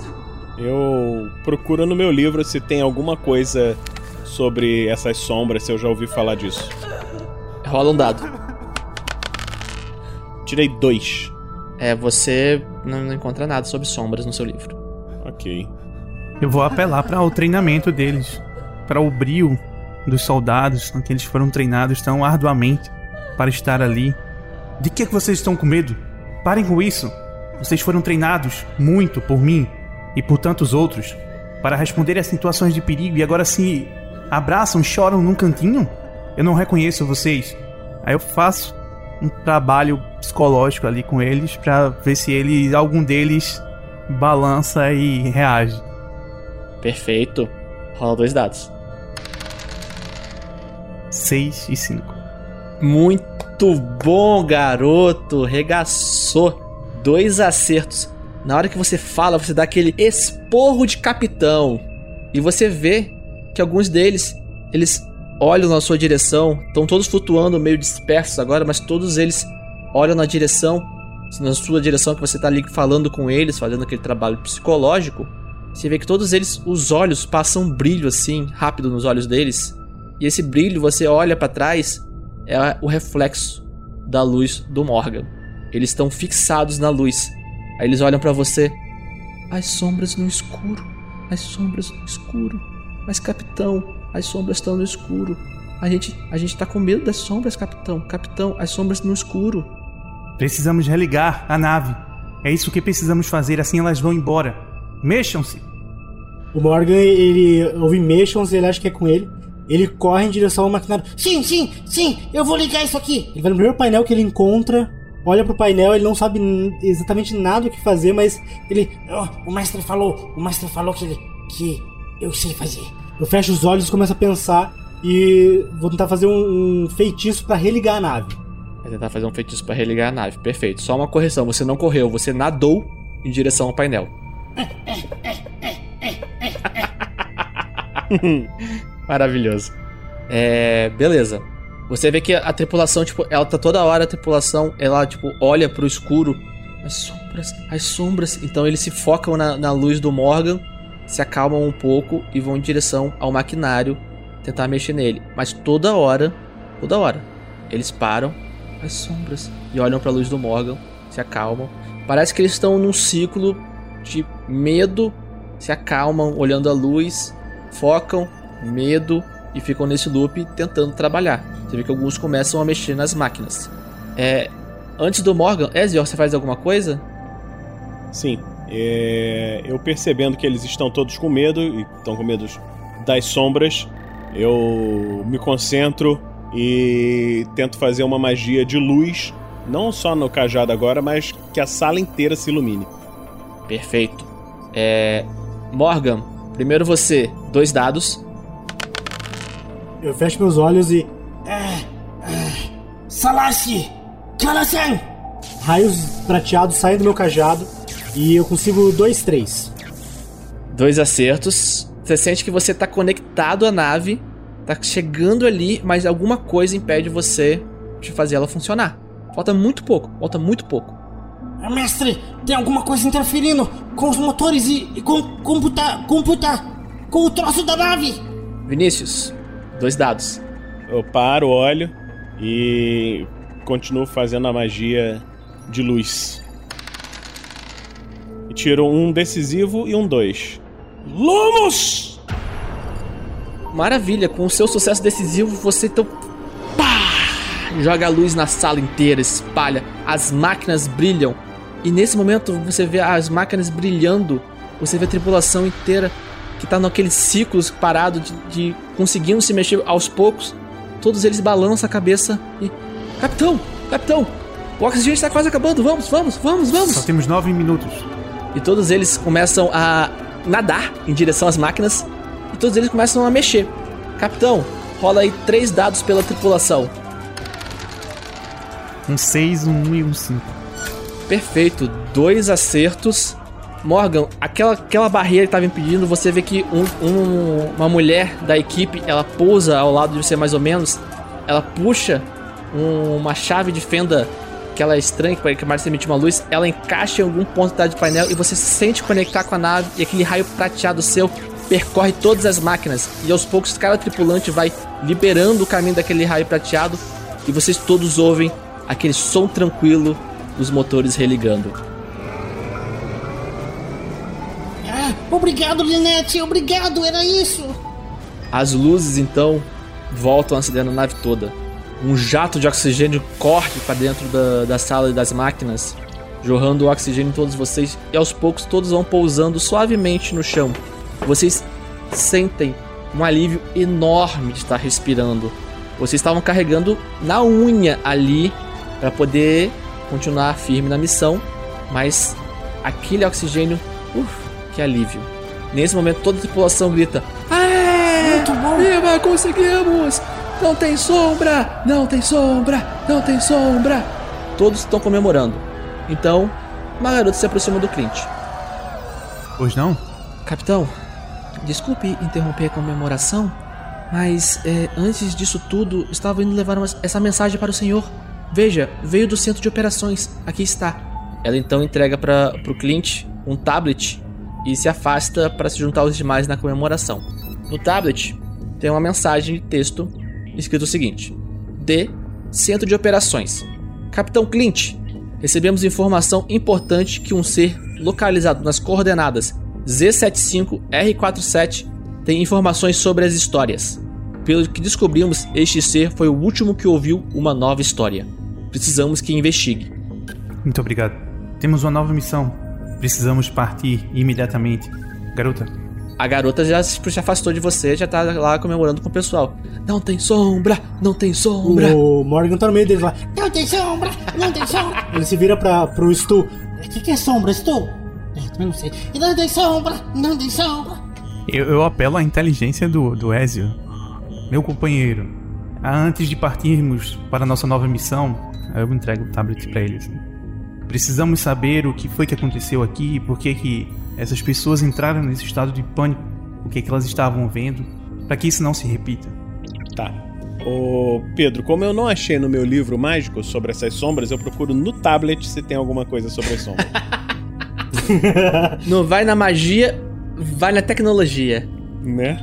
Eu procuro no meu livro se tem alguma coisa sobre essas sombras, se eu já ouvi falar disso. Rola um dado. Tirei dois. É, você não, encontra nada sobre sombras no seu livro. Ok. Eu vou apelar para o treinamento deles, para o brio dos soldados, que eles foram treinados tão arduamente para estar ali. De que, que vocês estão com medo? Parem com isso. Vocês foram treinados muito por mim e por tantos outros para responder a situações de perigo e agora se abraçam choram num cantinho? eu não reconheço vocês. Aí eu faço um trabalho psicológico ali com eles pra ver se ele, algum deles balança e reage. Perfeito. Rola dois dados. 6 e 5. Muito bom, garoto. Regaçou. Dois acertos. Na hora que você fala, você dá aquele esporro de capitão. E você vê que alguns deles, eles olham na sua direção. Estão todos flutuando, meio dispersos agora, mas todos eles olham na direção, na sua direção que você tá ali falando com eles, fazendo aquele trabalho psicológico. Você vê que todos eles, os olhos passam um brilho assim, rápido nos olhos deles. E esse brilho, você olha pra trás, é o reflexo da luz do Morgan. Eles estão fixados na luz. Aí eles olham pra você. As sombras no escuro. As sombras no escuro. Mas capitão, as sombras estão no escuro. A gente, a gente tá com medo das sombras, capitão. Capitão, as sombras no escuro. Precisamos religar a nave. É isso que precisamos fazer, assim elas vão embora. Mexam-se! O Morgan, ele ouve mexam ele acha que é com ele. Ele corre em direção ao maquinário. Sim, sim, sim, eu vou ligar isso aqui. Ele vai no primeiro painel que ele encontra, olha pro painel, ele não sabe exatamente nada o que fazer, mas ele. Oh, o mestre falou, o mestre falou que ele. que eu sei fazer. Eu fecho os olhos e começo a pensar e vou tentar fazer um, um feitiço pra religar a nave. Vai tentar fazer um feitiço pra religar a nave. Perfeito. Só uma correção. Você não correu, você nadou em direção ao painel. Maravilhoso. É. Beleza. Você vê que a tripulação, tipo, ela tá toda hora, a tripulação, ela, tipo, olha pro escuro. As sombras, as sombras. Então eles se focam na, na luz do Morgan, se acalmam um pouco e vão em direção ao maquinário tentar mexer nele. Mas toda hora, toda hora, eles param, as sombras, e olham pra luz do Morgan, se acalmam. Parece que eles estão num ciclo de medo, se acalmam, olhando a luz, focam, medo e ficam nesse loop tentando trabalhar. Você vê que alguns começam a mexer nas máquinas. É, antes do Morgan, Ezio, você faz alguma coisa? Sim. é, eu percebendo que eles estão todos com medo e estão com medo das sombras, eu me concentro e tento fazer uma magia de luz, não só no cajado agora, mas que a sala inteira se ilumine. Perfeito. É, Morgan, primeiro você, dois dados. Eu fecho meus olhos e. Salashi! Kalasan! Raios prateados saem do meu cajado e eu consigo dois, três. Dois acertos. Você sente que você tá conectado à nave, tá chegando ali, mas alguma coisa impede você de fazer ela funcionar. Falta muito pouco, falta muito pouco. Ah, Mestre, tem alguma coisa interferindo com os motores e, e com computar, computar com o troço da nave. Vinícius, dois dados. Eu paro, olho e continuo fazendo a magia de luz. E tiro um decisivo e um dois. Lumos! Maravilha, com o seu sucesso decisivo, você então. Pá! Joga a luz na sala inteira, espalha. As máquinas brilham. E nesse momento você vê as máquinas brilhando. Você vê a tripulação inteira que tá naqueles ciclos parado de, de conseguindo se mexer aos poucos. Todos eles balançam a cabeça e. Capitão! Capitão! O oxigênio está quase acabando! Vamos, vamos, vamos, vamos! Só temos nove minutos. E todos eles começam a nadar em direção às máquinas. E todos eles começam a mexer. Capitão, rola aí três dados pela tripulação. Um 6, um 1 e um 5. Perfeito, dois acertos. Morgan, aquela, aquela barreira que estava impedindo, você vê que um- um- uma mulher da equipe, ela pousa ao lado de você mais ou menos. Ela puxa um- uma chave de fenda que ela é estranha, que mais emite uma luz. Ela encaixa em algum ponto do painel e você se sente conectar com a nave e aquele raio prateado seu percorre todas as máquinas. E aos poucos cada tripulante vai liberando o caminho daquele raio prateado e vocês todos ouvem aquele som tranquilo dos motores religando. Obrigado, Linette, obrigado, era isso. As luzes então voltam a acender na nave toda. Um jato de oxigênio corre para dentro da, da sala e das máquinas, jorrando o oxigênio em todos vocês, e aos poucos todos vão pousando suavemente no chão. Vocês sentem um alívio enorme de estar respirando. Vocês estavam carregando na unha ali para poder continuar firme na missão, mas aquele oxigênio, uf, que alívio. Nesse momento toda a tripulação grita: "Aê! Muito bom. Viva, conseguimos! Não tem sombra! Não tem sombra! Não tem sombra!" Todos estão comemorando. Então, uma garota se aproxima do Clint. Pois não? Capitão, desculpe interromper a comemoração, mas é, antes disso tudo, estava indo levar uma- essa mensagem para o senhor. Veja, veio do centro de operações. Aqui está. Ela então entrega para o Clint um tablet e se afasta para se juntar aos demais na comemoração. No tablet tem uma mensagem de texto escrito o seguinte: D Centro de Operações. Capitão Clint, recebemos informação importante que um ser localizado nas coordenadas Z75R47 tem informações sobre as histórias. Pelo que descobrimos, este ser foi o último que ouviu uma nova história. Precisamos que investigue. Muito obrigado. Temos uma nova missão. Precisamos partir imediatamente. Garota, A garota já se afastou de você, já tá lá comemorando com o pessoal. Não tem sombra, não tem sombra. O Morgan tá no meio deles lá. Não tem sombra, não tem sombra. Ele se vira pra, pro Stu. O que, que é sombra, estou? É, também não sei. Não tem sombra, não tem sombra. eu, eu apelo à inteligência do, do Ezio. Meu companheiro, antes de partirmos para a nossa nova missão, eu entrego o tablet para eles. Precisamos saber o que foi que aconteceu aqui, por que que essas pessoas entraram nesse estado de pânico, o que que elas estavam vendo, para que isso não se repita. Tá. Ô, Pedro, como eu não achei no meu livro mágico sobre essas sombras, eu procuro no tablet se tem alguma coisa sobre as sombras. Não vai na magia, vai na tecnologia. né?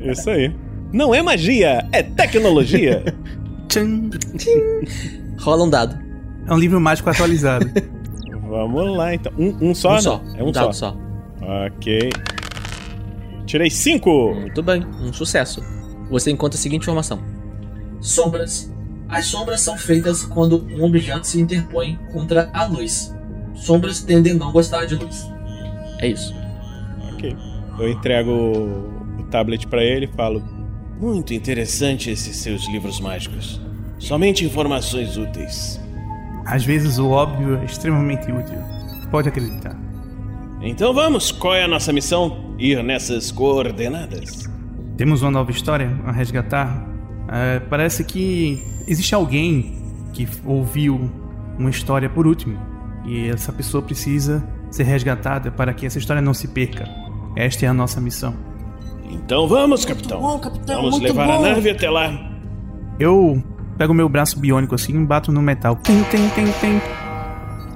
Isso aí. Não é magia, é tecnologia. Tchan! Rola um dado. É um livro mágico atualizado. Vamos lá, então. Um, um só? um não? só. É um dado só. só. Ok. Tirei cinco. Muito bem, um sucesso. Você encontra a seguinte informação: Sombras. As sombras são feitas quando um objeto se interpõe contra a luz. Sombras tendem a não gostar de luz. É isso. Ok. Eu entrego o tablet pra ele e falo: Muito interessante esses seus livros mágicos. Somente informações úteis. Às vezes o óbvio é extremamente útil. Pode acreditar. Então vamos, qual é a nossa missão? Ir nessas coordenadas. Temos uma nova história a resgatar. É, parece que existe alguém que ouviu uma história por último. E essa pessoa precisa ser resgatada para que essa história não se perca. Esta é a nossa missão. Então vamos, capitão. bom, capitão, Vamos muito levar bom. a nave até lá. Eu pego meu braço biônico assim e bato no metal. Tem, tem, tem, tem.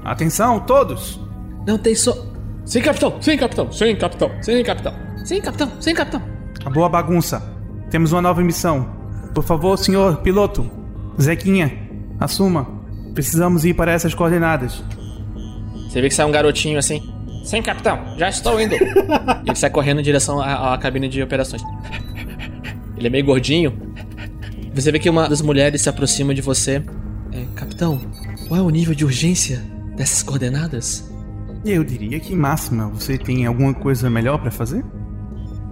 Atenção, todos! Não tem so. Sim, capitão! Sim, capitão! Sim, capitão! Sim, capitão! Sim, capitão! Sim, capitão! Acabou a bagunça. Temos uma nova missão. Por favor, senhor piloto. Zequinha, assuma. Precisamos ir para essas coordenadas. Você vê que sai um garotinho assim. Sim, capitão, já estou indo. e ele sai correndo em direção à, à cabine de operações. Ele é meio gordinho. Você vê que uma das mulheres se aproxima de você. É, capitão, qual é o nível de urgência dessas coordenadas? Eu diria que máxima. Você tem alguma coisa melhor para fazer?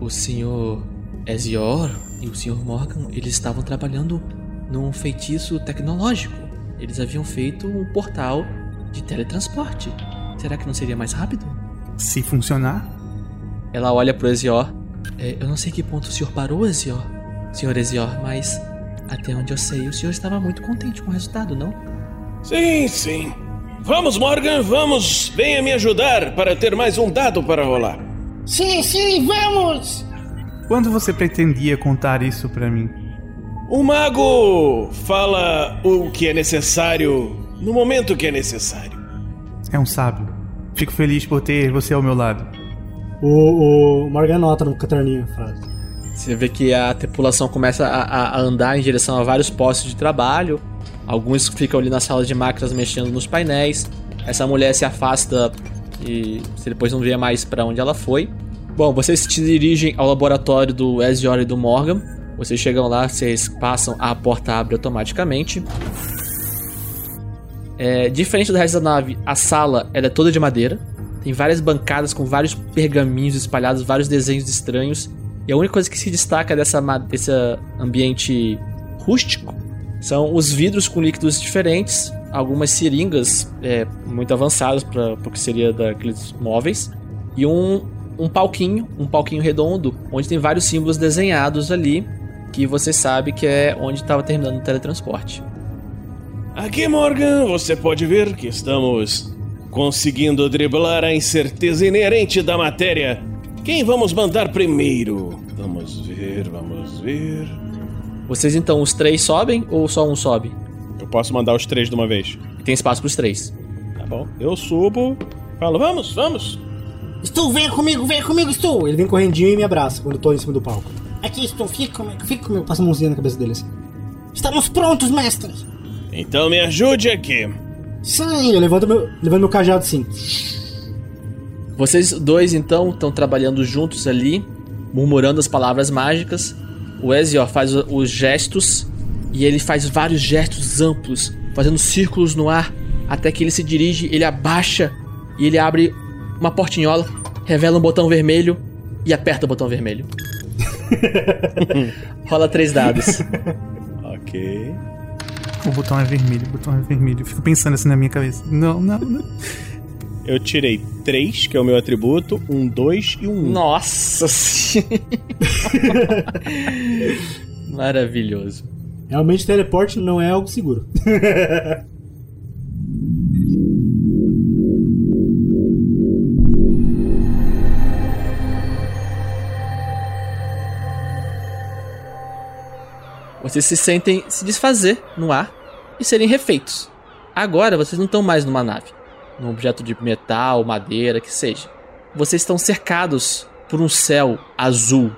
O senhor Ezior e o senhor Morgan, eles estavam trabalhando num feitiço tecnológico. Eles haviam feito um portal de teletransporte. Será que não seria mais rápido? Se funcionar, Ela olha pro Ezior. É, eu não sei que ponto o senhor parou, Ezior, senhor Ezior, mas até onde eu sei, o senhor estava muito contente com o resultado, não? Sim, sim. Vamos, Morgan, vamos. Venha me ajudar para ter mais um dado para rolar. Sim, sim, vamos! quando você pretendia contar isso pra mim? O mago fala o que é necessário no momento que é necessário. É um sábio. Fico feliz por ter você ao meu lado. O, o Morgan anota no caderninho a frase. Você vê que a tripulação começa a, a- andar em direção a vários postos de trabalho. Alguns ficam ali na sala de máquinas mexendo nos painéis. Essa mulher se afasta e você depois não vê mais pra onde ela foi. Bom, vocês se dirigem ao laboratório do Ezior e do Morgan. Vocês chegam lá, vocês passam, a porta abre automaticamente. É, diferente do resto da nave, a sala ela é toda de madeira. Tem várias bancadas com vários pergaminhos espalhados, vários desenhos estranhos. E a única coisa que se destaca dessa, desse ambiente rústico. São os vidros com líquidos diferentes, algumas seringas é, muito avançadas para o que seria daqueles móveis, e um, um palquinho, um palquinho redondo, onde tem vários símbolos desenhados ali, que você sabe que é onde estava terminando o teletransporte. Aqui, Morgan, você pode ver que estamos conseguindo driblar a incerteza inerente da matéria. Quem vamos mandar primeiro? Vamos ver, vamos ver. Vocês então, os três sobem ou só um sobe? Eu posso mandar os três de uma vez. Tem espaço pros três. Tá bom. Eu subo. Falo, vamos, vamos. Estou, venha comigo, venha comigo, estou. Ele vem correndinho e me abraça quando eu tô em cima do palco. Aqui estou, fica comigo, fica comigo. Passa a mãozinha na cabeça dele assim. Estamos prontos, mestre. Então me ajude aqui. Sai. Eu levanto meu, levanto meu cajado assim. Vocês dois então estão trabalhando juntos ali, murmurando as palavras mágicas. O Ezio faz os gestos e ele faz vários gestos amplos, fazendo círculos no ar, até que ele se dirige, ele abaixa e ele abre uma portinhola, revela um botão vermelho e aperta o botão vermelho. Rola três dados. Ok. O botão é vermelho, o botão é vermelho. Eu fico pensando assim na minha cabeça. Não, não, não. Eu tirei três, que é o meu atributo, um, dois e um. um. Nossa senhora. Maravilhoso. Realmente, teleporte não é algo seguro. Vocês se sentem se desfazer no ar e serem refeitos. Agora vocês não estão mais numa nave, num objeto de metal, madeira, que seja. Vocês estão cercados por um céu azul,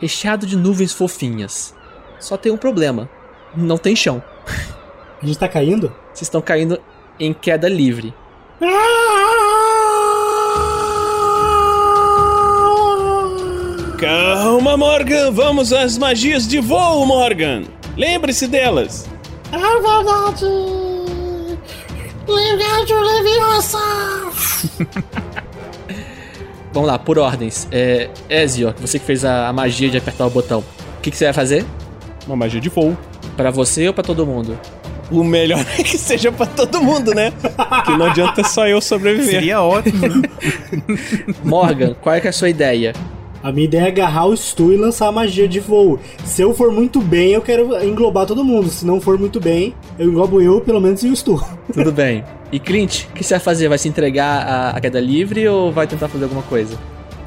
recheado de nuvens fofinhas. Só tem um problema: não tem chão. A gente tá caindo? Vocês estão caindo em queda livre. Calma, Morgan. Vamos às magias de voo, Morgan. Lembre-se delas. É verdade. Leviosa. Vamos lá, por ordens. É, Ezio, você que fez a, a magia de apertar o botão. O que, que você vai fazer? Uma magia de voo. Pra você ou pra todo mundo? O melhor é que seja pra todo mundo, né? Que não adianta só eu sobreviver. Seria ótimo. né? Morgan, qual é, que é a sua ideia? A minha ideia é agarrar o Stu e lançar a magia de voo. Se eu for muito bem, eu quero englobar todo mundo. Se não for muito bem, eu englobo eu, pelo menos, e o Stu. Tudo bem. E Clint, o que você vai fazer? Vai se entregar à, à queda livre ou vai tentar fazer alguma coisa?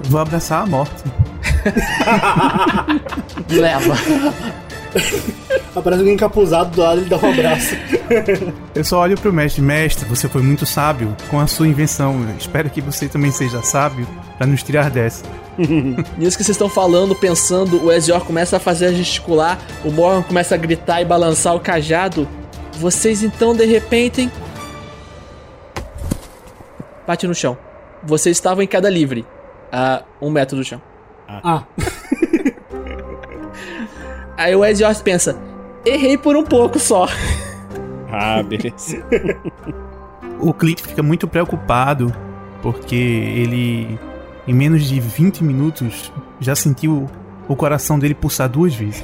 Vou abraçar a morte. Leva. Aparece alguém encapuzado do lado e dá um abraço. Eu só olho pro mestre. Mestre, você foi muito sábio com a sua invenção. Eu espero que você também seja sábio pra nos tirar dessa. Nisso que vocês estão falando, pensando, o Ezior começa a fazer a gesticular, o Morgan começa a gritar e balançar o cajado. Vocês então, de repente. Bate no chão. Vocês estavam em queda livre. A um metro do chão. Ah, Aí o Ezior pensa: errei por um pouco só. Ah, beleza. O Clint fica muito preocupado porque ele, em menos de 20 minutos, já sentiu o coração dele pulsar duas vezes.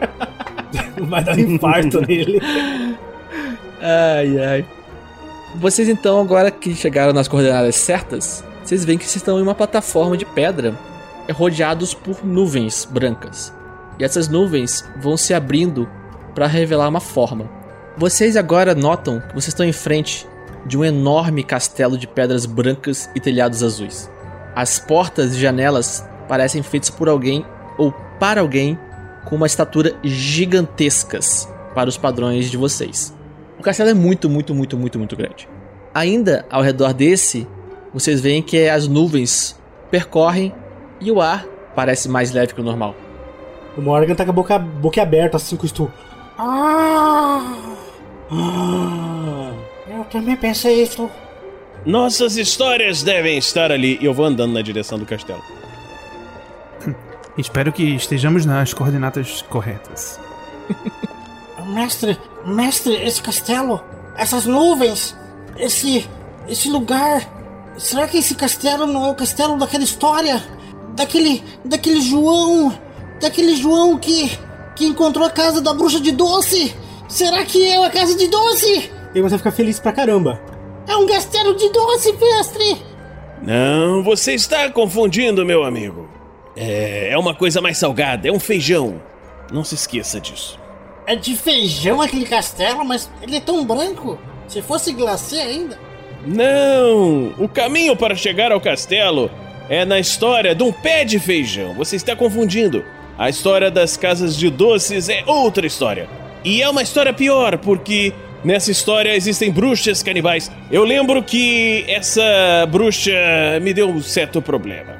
vai dar um infarto nele. Ai, ai. Vocês então, agora que chegaram nas coordenadas certas, vocês veem que vocês estão em uma plataforma de pedra rodeados por nuvens brancas. E essas nuvens vão se abrindo para revelar uma forma. Vocês agora notam que vocês estão em frente de um enorme castelo de pedras brancas e telhados azuis. As portas e janelas parecem feitas por alguém ou para alguém com uma estatura gigantescas para os padrões de vocês. O castelo é muito, muito, muito, muito, muito grande. Ainda ao redor desse, vocês veem que as nuvens percorrem e o ar parece mais leve que o normal. O Morgan tá com a boca, boca aberta, assim, com o Stu. Ah, eu também pensei isso. Nossas histórias devem estar ali. E eu vou andando na direção do castelo. Espero que estejamos nas coordenadas corretas. Mestre, mestre, esse castelo, essas nuvens, esse, esse lugar. Será que esse castelo não é o castelo daquela história? Daquele, daquele João, daquele João que, que encontrou a casa da bruxa de doce! Será que é a casa de doce? E você fica feliz pra caramba. É um castelo de doce, mestre! Não, você está confundindo, meu amigo. É, é uma coisa mais salgada, é um feijão. Não se esqueça disso. É de feijão aquele castelo, mas ele é tão branco. Se fosse glacê ainda. Não! O caminho para chegar ao castelo é na história de um pé de feijão. Você está confundindo. A história das casas de doces é outra história. E é uma história pior, porque nessa história existem bruxas canibais. Eu lembro que essa bruxa me deu um certo problema.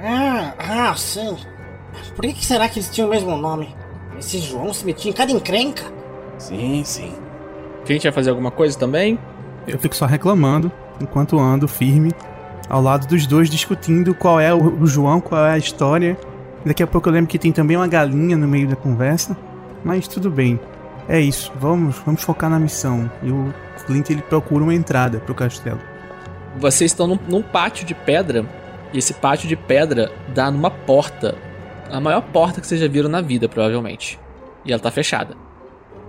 Ah, ah, sim. Por que será que eles tinham o mesmo nome? Esse João se metia em cada encrenca. Sim, sim. Quem vai fazer alguma coisa também? Eu fico só reclamando enquanto ando firme ao lado dos dois discutindo qual é o, o João, qual é a história. Daqui a pouco eu lembro que tem também uma galinha no meio da conversa, mas tudo bem. É isso, vamos, vamos focar na missão. E o Clint ele procura uma entrada pro castelo. Vocês estão num, num pátio de pedra, e esse pátio de pedra dá numa porta. A maior porta que vocês já viram na vida, provavelmente. E ela tá fechada.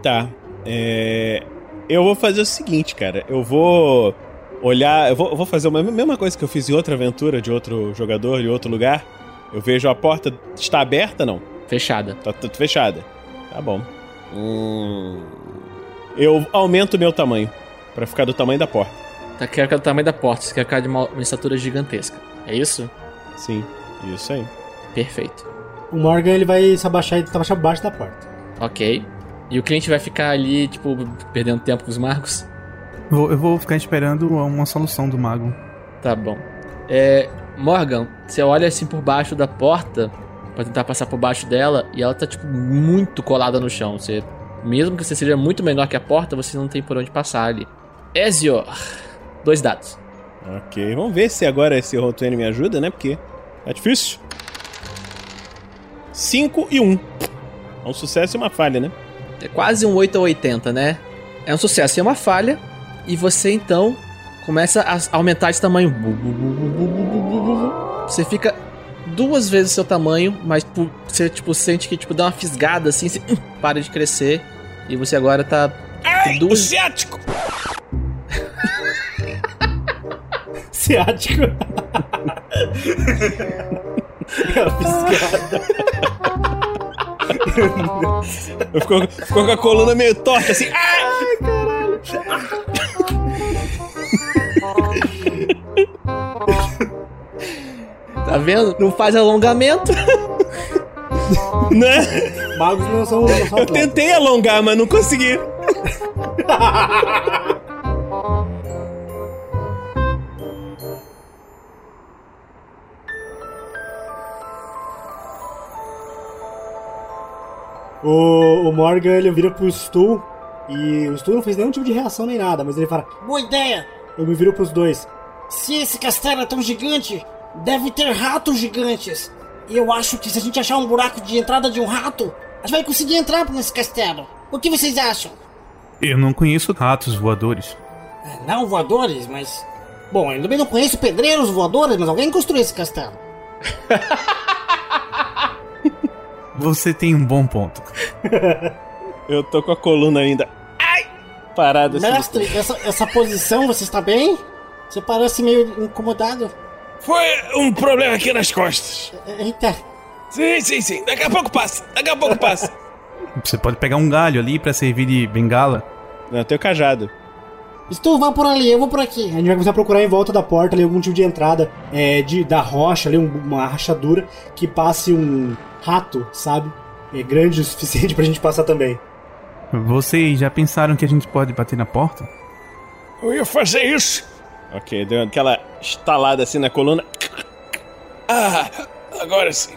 Tá. É. Eu vou fazer o seguinte, cara. Eu vou olhar. Eu vou, eu vou fazer a mesma coisa que eu fiz em outra aventura de outro jogador, em outro lugar. Eu vejo a porta. Está aberta, não? Fechada. Tá, tá fechada. Tá bom. Hum... Eu aumento o meu tamanho. Pra ficar do tamanho da porta. Tá quer ficar do tamanho da porta, você quer ficar de uma, uma estatura gigantesca. É isso? Sim, isso aí. Perfeito. O Morgan ele vai se abaixar e abaixar abaixo da porta. Ok. E o cliente vai ficar ali, tipo, perdendo tempo com os magos? Vou- eu vou ficar esperando uma solução do mago. Tá bom. É. Morgan, você olha assim por baixo da porta pra tentar passar por baixo dela e ela tá, tipo, muito colada no chão. Você. Mesmo que você seja muito menor que a porta, você não tem por onde passar ali. Ezio, dois dados. Ok, vamos ver se agora esse Rotuene me ajuda, né? Porque é difícil. 5 e 1. Um. É um sucesso e uma falha, né? É quase um 8 ou 80, né? É um sucesso e uma falha. E você então começa a aumentar de tamanho. Você fica duas vezes seu tamanho, mas você tipo, sente que tipo, dá uma fisgada assim, você uh, para de crescer. E você agora tá. Ai, duas... ciático! ciático? é uma fisgada. ficou com a coluna meio torta assim. Ai, caralho! Ah! Tá vendo? Não faz alongamento. né? Magos não são. Não são Eu tentei alongar, mas não consegui. O, o Morgan ele vira pro Stu e o Stu não fez nenhum tipo de reação nem nada, mas ele fala: Boa ideia! Eu me viro pros dois. Se esse castelo é tão gigante, deve ter ratos gigantes. E eu acho que se a gente achar um buraco de entrada de um rato, a gente vai conseguir entrar nesse castelo. O que vocês acham? Eu não conheço ratos voadores. É, Não voadores, mas. Bom, eu também não conheço pedreiros voadores, mas alguém construiu esse castelo. Você tem um bom ponto. Eu tô com a coluna ainda. Ai! Parada assim. Mestre, essa, essa posição, você está bem? Você parece meio incomodado. Foi um problema aqui nas costas. Eita. Sim, sim, sim. Daqui a pouco passa. Daqui a pouco passa. Você pode pegar um galho ali pra servir de bengala. Não, eu tenho cajado. Stu, vá por ali, eu vou por aqui. A gente vai começar a procurar em volta da porta ali algum tipo de entrada é, de, da rocha ali, um- uma rachadura que passe um rato, sabe? É grande o suficiente pra gente passar também. Vocês já pensaram que a gente pode bater na porta? Eu ia fazer isso. Ok, deu aquela estalada assim na coluna. Ah, agora sim.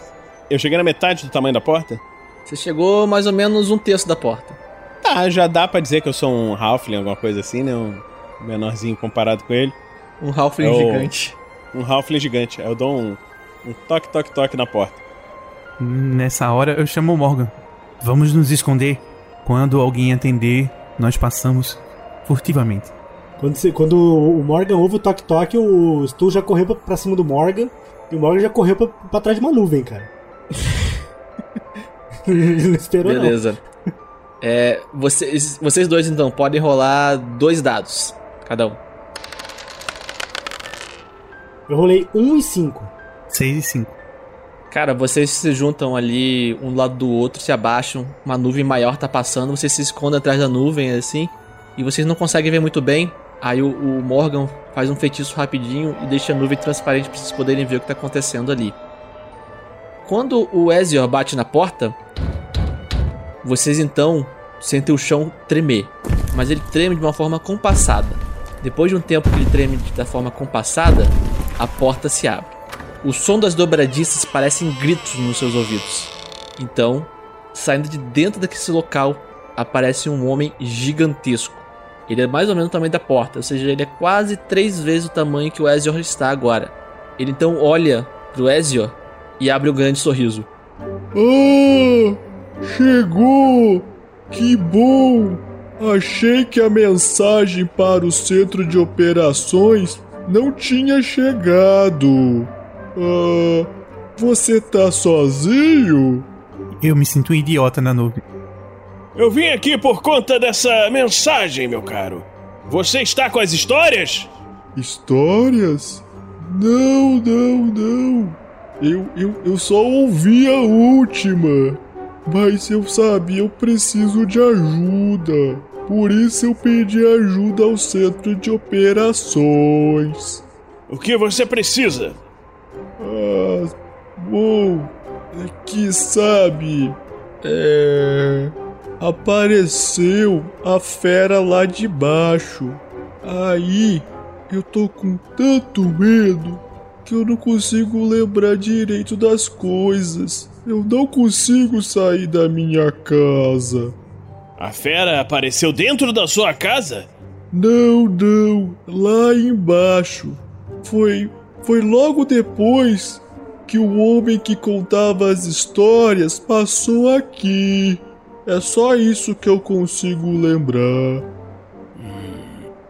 Eu cheguei na metade do tamanho da porta? Você chegou mais ou menos um terço da porta. Tá, já dá pra dizer que eu sou um Halfling, alguma coisa assim, né? Um menorzinho comparado com ele. Um Halfling É o- gigante. Um Halfling gigante. Aí Eu dou um, um toque, toque, toque na porta. Nessa hora eu chamo o Morgan. Vamos nos esconder. Quando alguém atender, nós passamos furtivamente. Quando, você- quando o Morgan ouve o toque-toque, o Stu já correu pra, pra cima do Morgan e o Morgan já correu pra, pra trás de uma nuvem, cara. Ele não esperou, não. Beleza. É, vocês, vocês dois, então, podem rolar dois dados. Cada um. Eu rolei 1 e 5. 6 e 5. Cara, vocês se juntam ali um do lado do outro, se abaixam, uma nuvem maior tá passando, vocês se escondem atrás da nuvem, assim, e vocês não conseguem ver muito bem. Aí o, o Morgan faz um feitiço rapidinho e deixa a nuvem transparente pra vocês poderem ver o que tá acontecendo ali. Quando o Ezio bate na porta, vocês então sentem o chão tremer, mas ele treme de uma forma compassada. Depois de um tempo que ele treme da forma compassada, a porta se abre. O som das dobradiças parecem gritos nos seus ouvidos. Então, saindo de dentro daquele local, aparece um homem gigantesco. Ele é mais ou menos o tamanho da porta, ou seja, ele é quase três vezes o tamanho que o Ezio está agora. Ele então olha pro Ezio e abre um grande sorriso. Ah, chegou! Que bom! Achei que a mensagem para o centro de operações não tinha chegado. Ah, você tá sozinho? Eu me sinto um idiota na nuvem. Eu vim aqui por conta dessa mensagem, meu caro. Você está com as histórias? Histórias? Não, não, não. Eu, eu, eu só ouvi a última. Mas eu sabia eu preciso de ajuda. Por isso eu pedi ajuda ao centro de operações. O que você precisa? Ah, bom, é que sabe, é. Apareceu a fera lá de baixo. Aí eu tô com tanto medo que eu não consigo lembrar direito das coisas. Eu não consigo sair da minha casa. A fera apareceu dentro da sua casa? Não, não, lá embaixo. Foi foi logo depois que o homem que contava as histórias passou aqui. É só isso que eu consigo lembrar.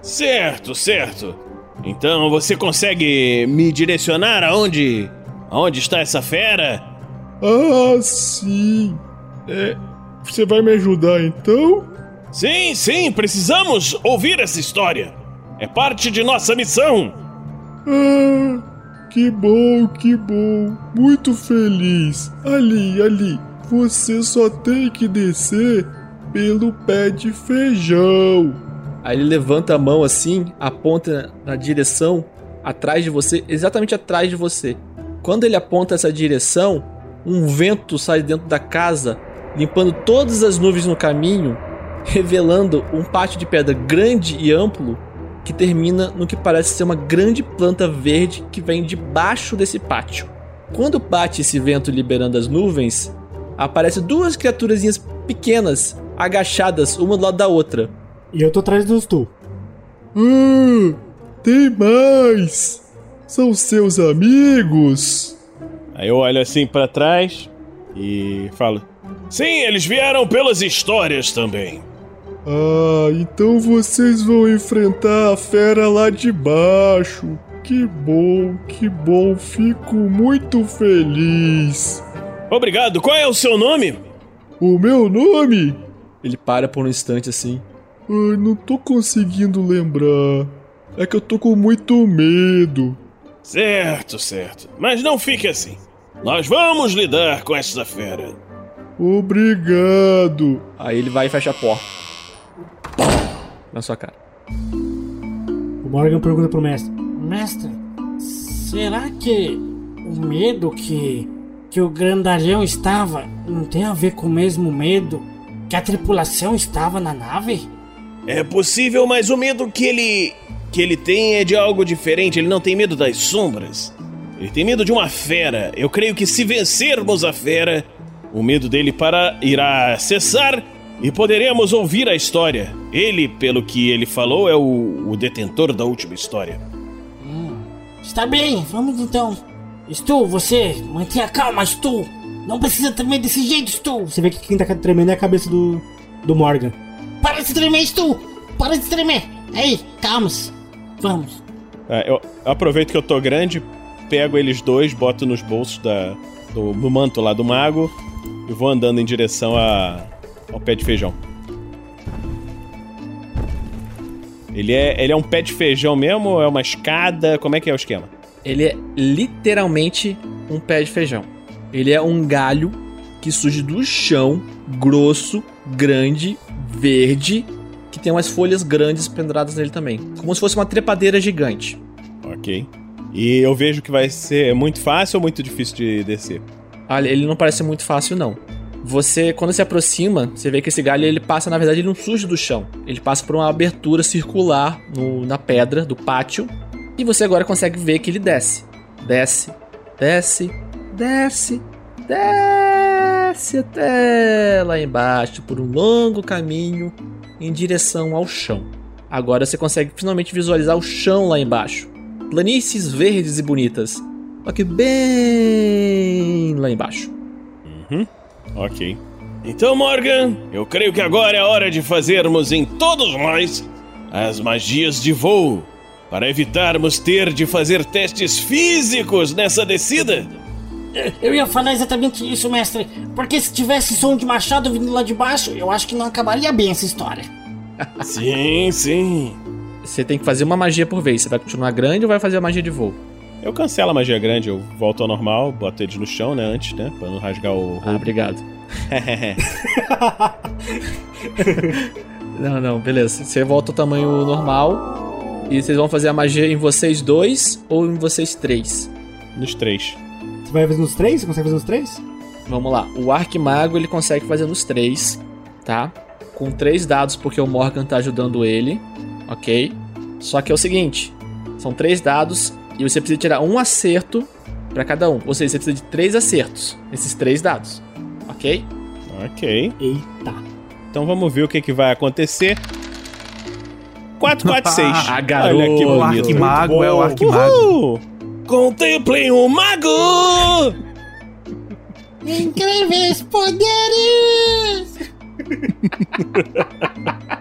Certo, certo. Então você consegue me direcionar aonde. aonde está essa fera? Ah, sim. É. Você vai me ajudar então? Sim, sim, precisamos ouvir essa história. É parte de nossa missão. Ah, que bom, que bom. Muito feliz. Ali, ali. Você só tem que descer pelo pé de feijão. Aí ele levanta a mão assim, aponta na direção atrás de você, exatamente atrás de você. Quando ele aponta essa direção, um vento sai dentro da casa, limpando todas as nuvens no caminho, revelando um pátio de pedra grande e amplo que termina no que parece ser uma grande planta verde que vem debaixo desse pátio. Quando bate esse vento liberando as nuvens, aparecem duas criaturazinhas pequenas, agachadas uma do lado da outra. E eu tô atrás dos tu. Ah, tem mais! São seus amigos? Aí eu olho assim para trás e falo: Sim, eles vieram pelas histórias também. Ah, então vocês vão enfrentar a fera lá de baixo. Que bom, que bom, fico muito feliz. Obrigado, qual é o seu nome? O meu nome? Ele para por um instante assim. Ai, não tô conseguindo lembrar. É que eu tô com muito medo. Certo, certo. Mas não fique assim. Nós vamos lidar com essa fera. Obrigado. Aí ele vai e fecha a porta. Na sua cara. O Morgan pergunta pro mestre. Mestre, será que o medo que, que o grandalhão estava não tem a ver com o mesmo medo que a tripulação estava na nave? É possível, mas o medo que ele que ele tem é de algo diferente. Ele não tem medo das sombras. Ele tem medo de uma fera. Eu creio que se vencermos a fera, o medo dele para irá cessar e poderemos ouvir a história. Ele, pelo que ele falou, é o, o detentor da última história. Está bem, vamos então. Stu, você, mantenha calma, Stu. Não precisa tremer desse jeito, Stu. Você vê que quem tá tremendo é a cabeça do, do Morgan. Para de tremer, Stu. Para de tremer. Aí, calma-se. Vamos. É, eu aproveito que eu tô grande, pego eles dois, boto nos bolsos da, do, do manto lá do mago e vou andando em direção a, ao pé de feijão. Ele é, ele é um pé de feijão mesmo ou é uma escada? Como é que é o esquema? Ele é literalmente um pé de feijão. Ele é um galho que surge do chão, grosso, grande, verde, que tem umas folhas grandes penduradas nele também. Como se fosse uma trepadeira gigante. Ok. E eu vejo que vai ser muito fácil ou muito difícil de descer? Olha, ele não parece muito fácil, não. Você, quando se aproxima, você vê que esse galho ele passa, na verdade, ele não surge do chão. Ele passa por uma abertura circular no- na pedra do pátio. E você agora consegue ver que ele desce. Desce, desce, desce, desce até lá embaixo por um longo caminho em direção ao chão. Agora você consegue finalmente visualizar o chão lá embaixo. Planícies verdes e bonitas. Só que bem lá embaixo. Uhum. Ok. Então, Morgan, eu creio que agora é a hora de fazermos em todos nós as magias de voo. Para evitarmos ter de fazer testes físicos nessa descida. Eu ia falar exatamente isso, mestre. Porque se tivesse som de machado vindo lá de baixo, eu acho que não acabaria bem essa história. Sim, sim. Você tem que fazer uma magia por vez. Você vai continuar grande ou vai fazer a magia de voo? Eu cancelo a magia grande, eu volto ao normal, boto ele no chão, né, antes, né, pra não rasgar o... Ah, obrigado. Não, não, beleza. Você volta ao tamanho normal. E vocês vão fazer a magia em vocês dois ou em vocês três? Nos três. Você vai fazer nos três? Você consegue fazer nos três? Vamos lá. O Arquimago ele consegue fazer nos três, tá? Com três dados, porque o Morgan tá ajudando ele, ok? Só que é o seguinte: são três dados e você precisa tirar um acerto pra cada um. Ou seja, você precisa de três acertos nesses três dados, ok? Ok. Eita. Então vamos ver o que, que vai acontecer. 4, 4, 6. Ah, garoto. Olha que O bonito. Arquimago é o Arquimago. Uhul! Contemplem o mago! Incríveis poderes!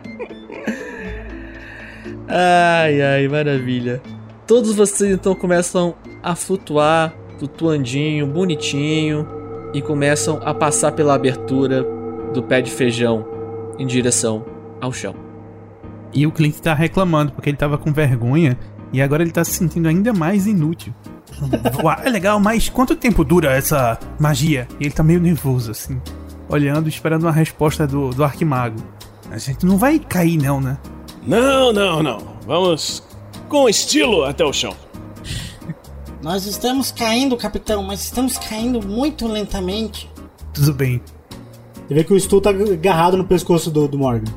Ai, ai, maravilha. Todos vocês então começam a flutuar, flutuandinho, bonitinho, e começam a passar pela abertura do pé de feijão em direção ao chão. E o Clint tá reclamando porque ele tava com vergonha e agora ele tá se sentindo ainda mais inútil. Ué, é legal, mas quanto tempo dura essa magia? E ele tá meio nervoso, assim, olhando, esperando uma resposta do, do Arquimago. A gente não vai cair, não, né? Não, não, não. Vamos com estilo até o chão. Nós estamos caindo, capitão, mas estamos caindo muito lentamente. Tudo bem. Você vê que o Stu tá agarrado no pescoço do, do Morgan.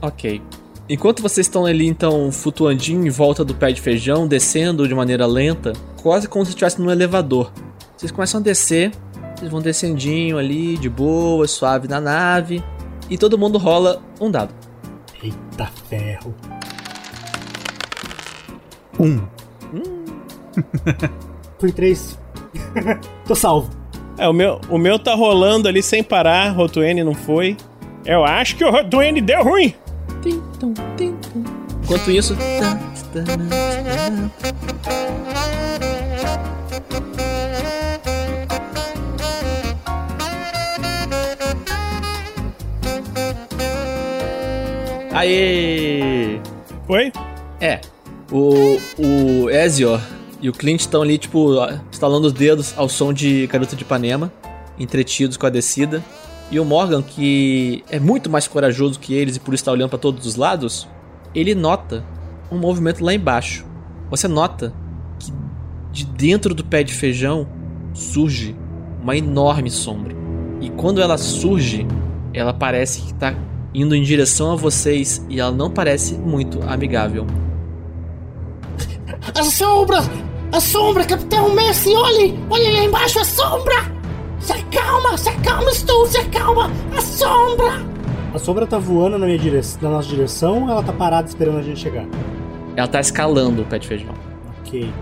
Ok. Enquanto vocês estão ali, então, flutuandinho em volta do pé de feijão, descendo de maneira lenta, quase como se estivesse num elevador. Vocês começam a descer, vocês vão descendinho ali, de boa, suave na nave, e todo mundo rola um dado. Eita ferro. Um. Fui três. Tô salvo. É, o meu, o meu tá rolando ali sem parar, Rotuene não foi. Eu acho que o Rotuene deu ruim. Enquanto isso. Aê! Foi? É. O, o Ezior e o Clint estão ali, tipo, estalando os dedos ao som de Garota de Ipanema, entretidos com a descida. E o Morgan, que é muito mais corajoso que eles e por isso está olhando para todos os lados, ele nota um movimento lá embaixo. Você nota que de dentro do pé de feijão surge uma enorme sombra. E quando ela surge, ela parece que está indo em direção a vocês e ela não parece muito amigável. A sombra! A sombra, capitão mestre, olhe! Olhe lá embaixo, a sombra! Se acalma, se acalma, estou, se acalma! A sombra! A sombra tá voando na, minha direção, na nossa direção ou ela tá parada esperando a gente chegar? Ela tá escalando o pé de feijão. Ok.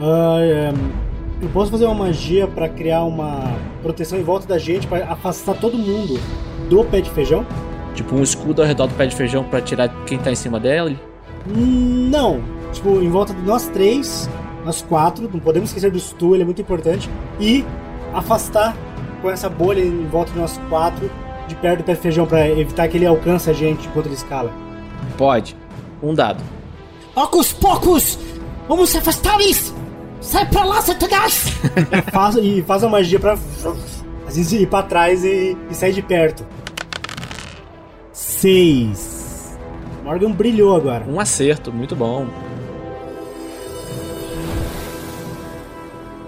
É, eu posso fazer uma magia pra criar uma proteção em volta da gente, pra afastar todo mundo do pé de feijão? Tipo um escudo ao redor do pé de feijão pra tirar quem tá em cima dela. Não. Tipo, em volta de nós três, nós quatro, não podemos esquecer do Stu, ele é muito importante. E afastar põe essa bolha em volta de nós quatro, de perto do pé de feijão, pra evitar que ele alcance a gente enquanto ele escala. Pode. Um dado. Ocus pocos! Vamos se afastar isso! Sai pra lá, Satanás! faz, e faz a magia pra. Às vezes ir pra trás e, e sair de perto. Seis. Morgan brilhou agora. Um acerto, muito bom.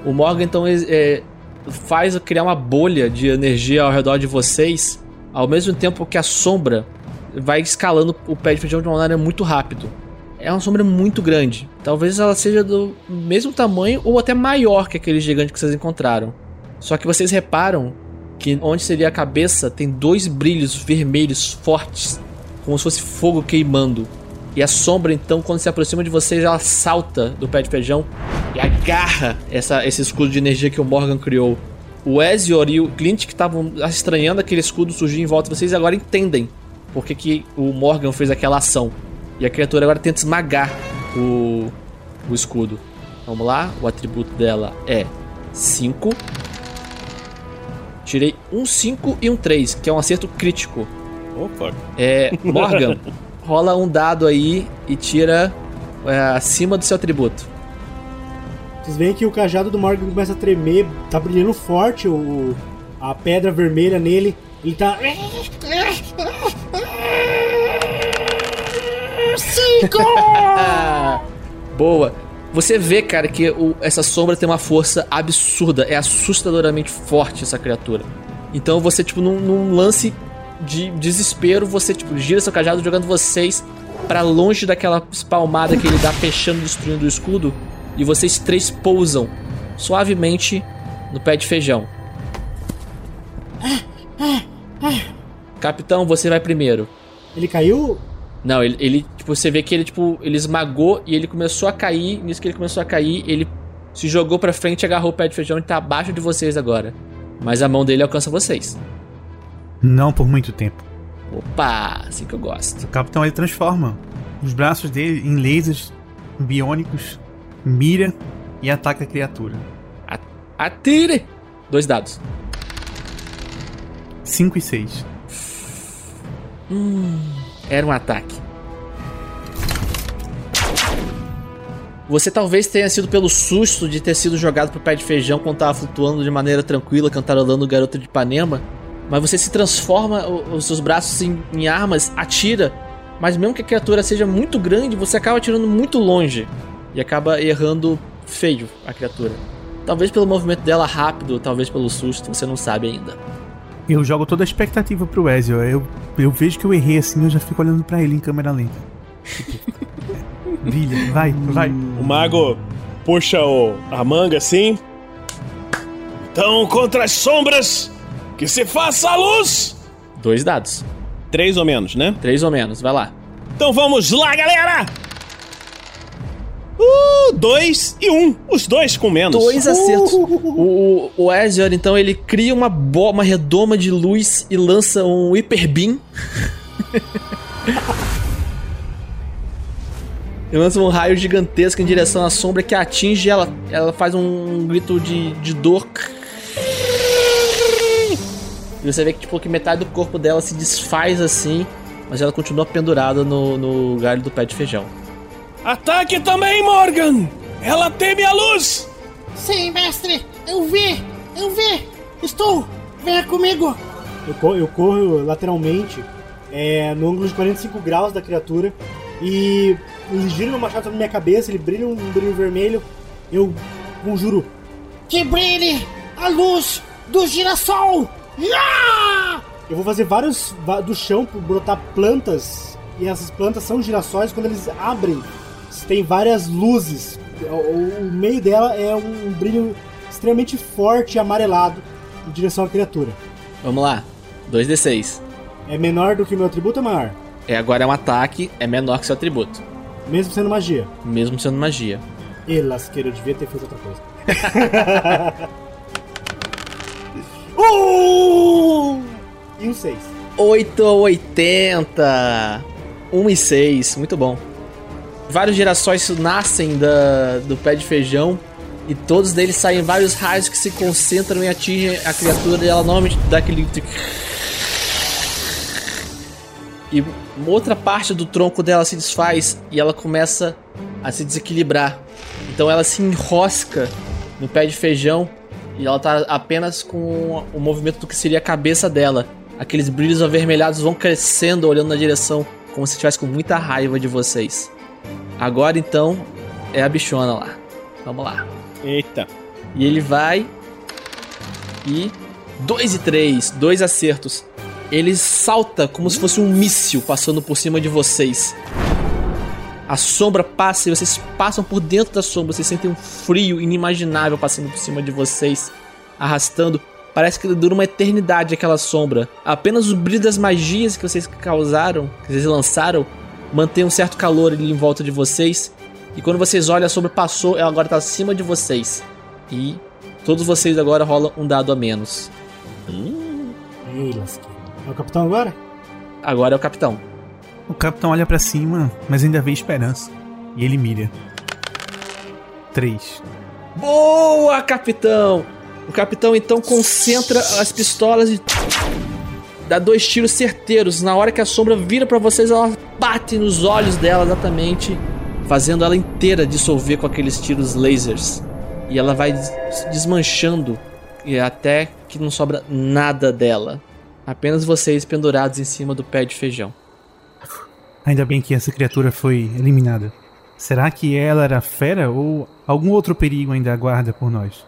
O Morgan então é, faz criar uma bolha de energia ao redor de vocês, ao mesmo tempo que a sombra vai escalando o pé de feijão de uma maneira muito rápido. É uma sombra muito grande. Talvez ela seja do mesmo tamanho ou até maior que aquele gigante que vocês encontraram. Só que vocês reparam que onde seria a cabeça tem dois brilhos vermelhos fortes, como se fosse fogo queimando. E a sombra, então, quando se aproxima de vocês, ela salta do pé de feijão e agarra essa, esse escudo de energia que o Morgan criou. O Ezior e o Clint, que estavam estranhando aquele escudo surgir em volta de vocês, agora entendem por que, que o Morgan fez aquela ação. E a criatura agora tenta esmagar o, o escudo. Vamos lá, o atributo dela é 5. Tirei um 5 e um 3, que é um acerto crítico. Opa. É, Morgan, rola um dado aí e tira é, acima do seu atributo. Vocês veem que o cajado do Morgan começa a tremer, tá brilhando forte o, a pedra vermelha nele. Ele tá. Cinco! Boa. Você vê, cara, que o- essa sombra tem uma força absurda. É assustadoramente forte essa criatura. Então você, tipo, num, num lance de desespero, você, tipo, gira seu cajado jogando vocês pra longe daquela espalmada que ele dá fechando e destruindo o escudo. E vocês três pousam suavemente no pé de feijão. Capitão, você vai primeiro. Ele caiu? Não, ele, ele, tipo, você vê que ele, tipo, ele esmagou e ele começou a cair. Nisso que ele começou a cair, ele se jogou pra frente, agarrou o pé de feijão e tá abaixo de vocês agora. Mas a mão dele alcança vocês. Não por muito tempo. Opa, assim que eu gosto. O capitão ele transforma os braços dele em lasers biônicos, mira e ataca a criatura. Atire! Dois dados. 5 e 6. Hum, era um ataque. Você talvez tenha sido pelo susto de ter sido jogado pro pé de feijão quando tava flutuando de maneira tranquila, cantarolando o garoto de Ipanema. Mas você se transforma, os seus braços em, em armas, atira. Mas mesmo que a criatura seja muito grande, você acaba atirando muito longe. E acaba errando feio a criatura. Talvez pelo movimento dela rápido, talvez pelo susto, você não sabe ainda. Eu jogo toda a expectativa pro Ezio. Eu, eu vejo que eu errei assim, eu já fico olhando pra ele em câmera lenta. Brilha, vai, vai. O mago puxa o, a manga assim. Então, contra as sombras, que se faça a luz! Dois dados. Três ou menos, né? Três ou menos, vai lá. Então vamos lá, galera! Uh, dois e um. Os dois com menos. Dois acertos. O, o, o Ezio, então, ele cria uma, bo uma redoma de luz e lança um Hyper Beam. Ele lança um raio gigantesco em direção à sombra que atinge ela. Ela faz um grito de, de dor. E você vê que, tipo, que metade do corpo dela se desfaz assim, mas ela continua pendurada no, no galho do pé de feijão. Ataque também, Morgan! Ela teme a luz! Sim, mestre! Eu vi! Eu vi! Estou! Venha comigo! Eu, co- eu corro lateralmente, é, no ângulo de 45 graus da criatura, e ele gira meu machado sobre minha cabeça, ele brilha um brilho vermelho. Eu conjuro. Que brilhe a luz do girassol! Ah! Eu vou fazer vários do chão brotar plantas, e essas plantas são girassóis. Quando eles abrem, tem várias luzes. O meio dela é um brilho extremamente forte e amarelado em direção à criatura. Vamos lá. 2d6. É menor do que o meu atributo ou é maior? É, agora é um ataque, é menor que seu atributo. Mesmo sendo magia. Mesmo sendo magia. E lasqueiro, eu devia ter feito outra coisa. uh! E um 6. 8 ou 80. 1 e 6, muito bom. Vários girassóis nascem da, do pé de feijão E todos deles saem vários raios que se concentram e atingem a criatura e ela normalmente dá aquele. E outra parte do tronco dela se desfaz e ela começa a se desequilibrar. Então ela se enrosca no pé de feijão e ela tá apenas com o movimento do que seria a cabeça dela. Aqueles brilhos avermelhados vão crescendo, olhando na direção, como se estivesse com muita raiva de vocês. Agora então é a bichona lá. Vamos lá. Eita. E ele vai. E. 2 e 3, dois acertos. Ele salta como se fosse um míssil passando por cima de vocês. A sombra passa e vocês passam por dentro da sombra. Vocês sentem um frio inimaginável passando por cima de vocês, arrastando. Parece que dura uma eternidade aquela sombra. Apenas o brilho das magias que vocês causaram, que vocês lançaram, mantém um certo calor ali em volta de vocês. E quando vocês olham, a sombra passou, ela agora tá acima de vocês. E todos vocês agora rolam um dado a menos. Ei, lasqueira. É o capitão agora? Agora é o capitão. O capitão olha pra cima, mas ainda vê esperança. E ele mira. Três. Boa, capitão! O capitão então concentra as pistolas e dá dois tiros certeiros. Na hora que a sombra vira pra vocês, ela bate nos olhos dela exatamente, fazendo ela inteira dissolver com aqueles tiros lasers. E ela vai des- desmanchando e até que não sobra nada dela. Apenas vocês pendurados em cima do pé de feijão. Ainda bem que essa criatura foi eliminada. Será que ela era fera ou algum outro perigo ainda aguarda por nós?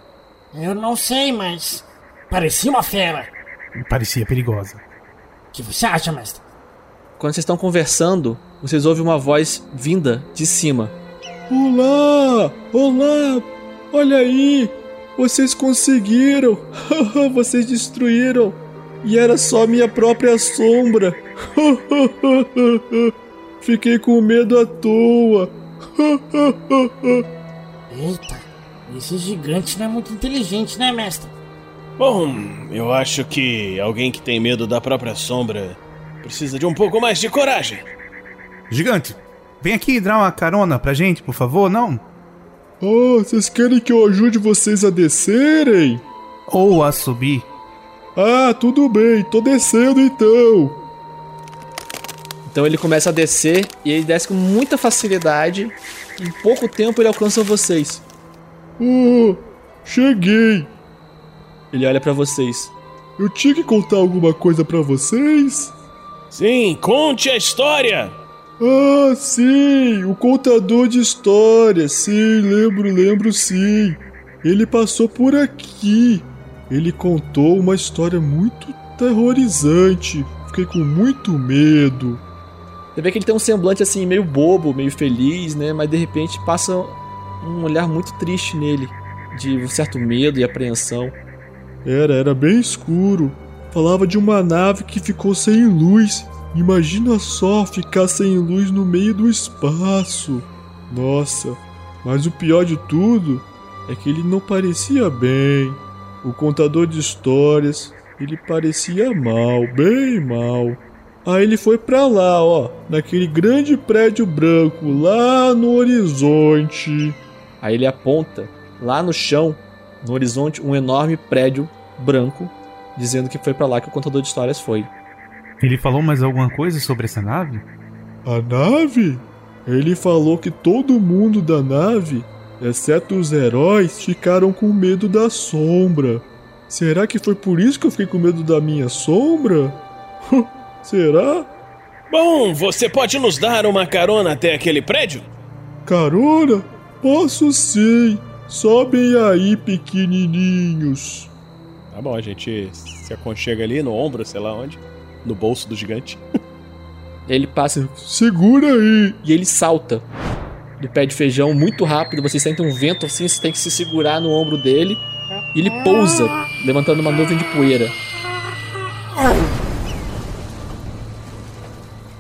Eu não sei, mas. Parecia uma fera. Parecia perigosa. O que você acha, mestre? Quando vocês estão conversando, vocês ouvem uma voz vinda de cima. Olá! Olá! Olha aí! Vocês conseguiram! Vocês destruíram! E era só minha própria sombra! Fiquei com medo à toa! Eita, esse gigante não é muito inteligente, né, mestre? Bom, eu acho que alguém que tem medo da própria sombra precisa de um pouco mais de coragem. Gigante, vem aqui dar uma carona pra gente, por favor, não? Oh, vocês querem que eu ajude vocês a descerem? Ou a subir. Ah, tudo bem, tô descendo então. Então ele começa a descer e ele desce com muita facilidade. Em pouco tempo ele alcança vocês. Oh, cheguei. Ele olha pra vocês. Eu tinha que contar alguma coisa pra vocês? Sim, conte a história! Ah, sim, o contador de histórias. Sim, lembro, lembro sim. Ele passou por aqui. Ele contou uma história muito terrorizante. Fiquei com muito medo. Você vê que ele tem um semblante assim, meio bobo, meio feliz, né? Mas de repente passa um olhar muito triste nele. De um certo medo e apreensão. Era, era bem escuro. Falava de uma nave que ficou sem luz. Imagina só ficar sem luz no meio do espaço. Nossa, mas o pior de tudo é que ele não parecia bem. O contador de histórias, ele parecia mal, bem mal. Aí ele foi pra lá, ó, naquele grande prédio branco lá no horizonte. Aí ele aponta lá no chão, no horizonte, um enorme prédio branco, dizendo que foi pra lá que o contador de histórias foi. Ele falou mais alguma coisa sobre essa nave? A nave? Ele falou que todo mundo da nave, exceto os heróis, ficaram com medo da sombra. Será que foi por isso que eu fiquei com medo da minha sombra? Será? Bom, você pode nos dar uma carona até aquele prédio? Carona? Posso sim. Sobem aí, pequenininhos. Tá bom, a gente se aconchega ali no ombro, sei lá onde. No bolso do gigante. Ele passa Segura aí. e ele salta do pé de feijão muito rápido. Vocês sentem um vento assim, você tem que se segurar no ombro dele. E ele pousa, levantando uma nuvem de poeira.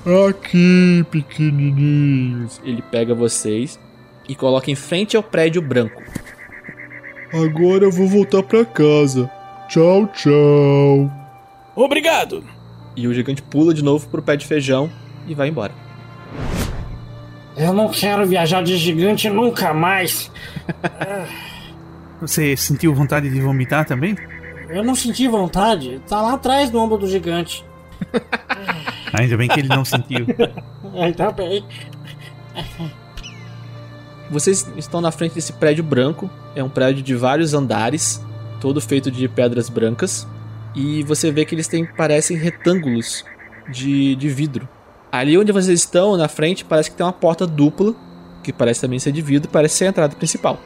Aqui, pequenininhos. Ele pega vocês e coloca em frente ao prédio branco. Agora eu vou voltar pra casa. Tchau, tchau. Obrigado! E o gigante pula de novo pro pé de feijão e vai embora. Eu não quero viajar de gigante nunca mais. Você sentiu vontade de vomitar também? Eu não senti vontade. Tá lá atrás do ombro do gigante. Ainda bem que ele não sentiu. Ainda bem. Vocês estão na frente desse prédio branco. É um prédio de vários andares, todo feito de pedras brancas. E você vê que eles têm, parecem retângulos de, de vidro. Ali onde vocês estão, na frente, parece que tem uma porta dupla, que parece também ser de vidro, parece ser a entrada principal.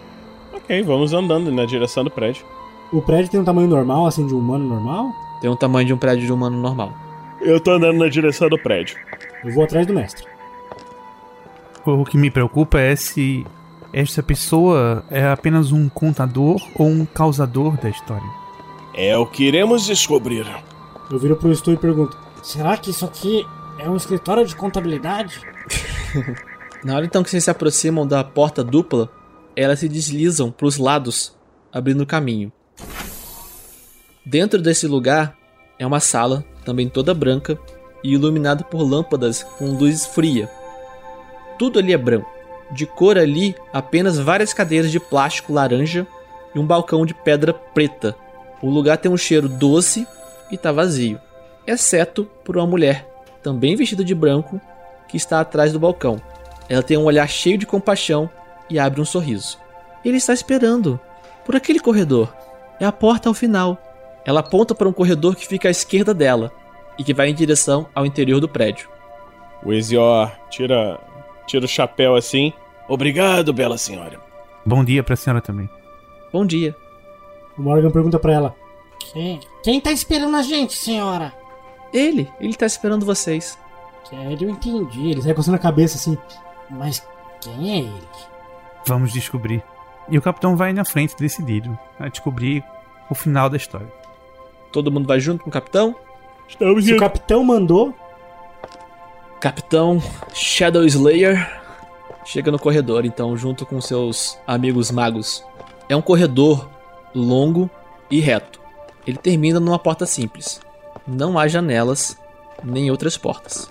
Ok, vamos andando na direção do prédio. O prédio tem um tamanho normal, assim, de um humano normal? Tem um tamanho de um prédio de humano normal. Eu tô andando na direção do prédio. Eu vou atrás do mestre. O que me preocupa é se esta pessoa é apenas um contador ou um causador da história. É o que iremos descobrir. Eu viro pro Stu e pergunto: Será que isso aqui é um escritório de contabilidade? Na hora então que vocês se aproximam da porta dupla, elas se deslizam para os lados, abrindo caminho. Dentro desse lugar é uma sala, também toda branca e iluminada por lâmpadas com luz fria. Tudo ali é branco. De cor ali, apenas várias cadeiras de plástico laranja e um balcão de pedra preta. O lugar tem um cheiro doce e está vazio, exceto por uma mulher, também vestida de branco, que está atrás do balcão. Ela tem um olhar cheio de compaixão e abre um sorriso. Ele está esperando por aquele corredor. É a porta ao final. Ela aponta para um corredor que fica à esquerda dela e que vai em direção ao interior do prédio. O Ezior tira, tira o chapéu assim. Obrigado, bela senhora. Bom dia pra senhora também. Bom dia. O Morgan pergunta pra ela: Quem? Quem tá esperando a gente, senhora? Ele, ele tá esperando vocês. Sério, eu entendi. Ele sai coçando a cabeça assim. Mas quem é ele? Vamos descobrir. E o capitão vai na frente decidido a descobrir o final da história. Todo mundo vai junto com o capitão? Estamos Se o capitão mandou, Capitão Shadow Slayer chega no corredor, então, junto com seus amigos magos. É um corredor longo e reto. Ele termina numa porta simples. Não há janelas nem outras portas.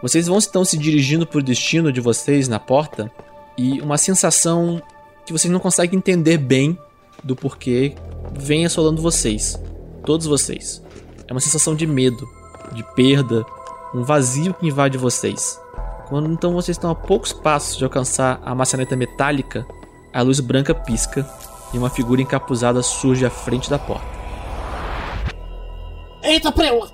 Vocês vão então se dirigindo para o destino de vocês na porta e uma sensação que vocês não conseguem entender bem do porquê vem assolando vocês, todos vocês. É uma sensação de medo, de perda, um vazio que invade vocês. Quando então vocês estão a poucos passos de alcançar a maçaneta metálica, a luz branca pisca e uma figura encapuzada surge à frente da porta. Eita, preula!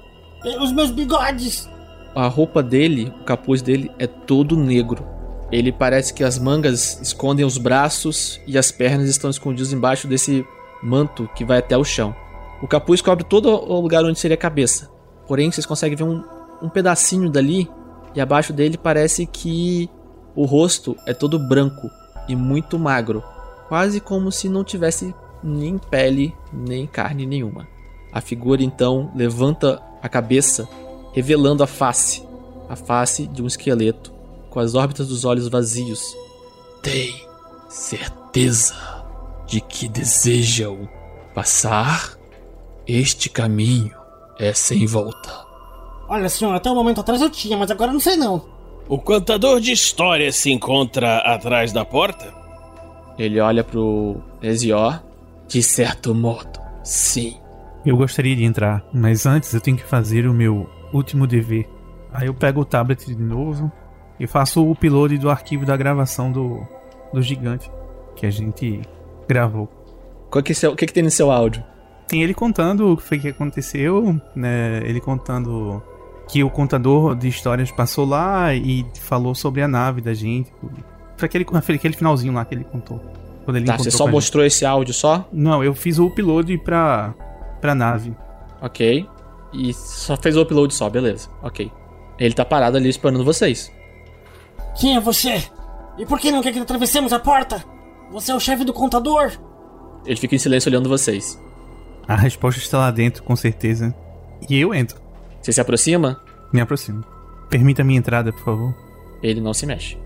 Os meus bigodes! A roupa dele, o capuz dele, é todo negro. Ele parece que as mangas escondem os braços e as pernas estão escondidas embaixo desse manto que vai até o chão. O capuz cobre todo o lugar onde seria a cabeça. Porém, vocês conseguem ver um, um pedacinho dali e abaixo dele parece que o rosto é todo branco e muito magro, quase como se não tivesse nem pele nem carne nenhuma. A figura então levanta a cabeça, revelando a face, a face de um esqueleto, com as órbitas dos olhos vazios. Tem certeza de que desejam passar? Este caminho é sem volta. Olha, senhora, até o momento atrás eu tinha, mas agora não sei não. O contador de histórias se encontra atrás da porta? Ele olha pro Ezior. De certo modo, sim. Eu gostaria de entrar, mas antes eu tenho que fazer o meu último dever. Aí eu pego o tablet de novo e faço o upload do arquivo da gravação do, do gigante que a gente gravou. Qual que é seu- o que, que tem no seu áudio? Tem ele contando o que foi que aconteceu, né? Ele contando que o contador de histórias passou lá e falou sobre a nave da gente. Foi aquele, aquele finalzinho lá que ele contou. Quando ele Tá, encontrou você só a gente. mostrou esse áudio só? Não, eu fiz o upload pra, pra nave. Ok. E só fez o upload só, beleza. Ok. Ele tá parado ali esperando vocês. Quem é você? E por que não quer que atravessemos a porta? Você é o chefe do contador? Ele fica em silêncio olhando vocês. A resposta está lá dentro, com certeza. E eu entro. Você se aproxima? Me aproximo. Permita a minha entrada, por favor. Ele não se mexe.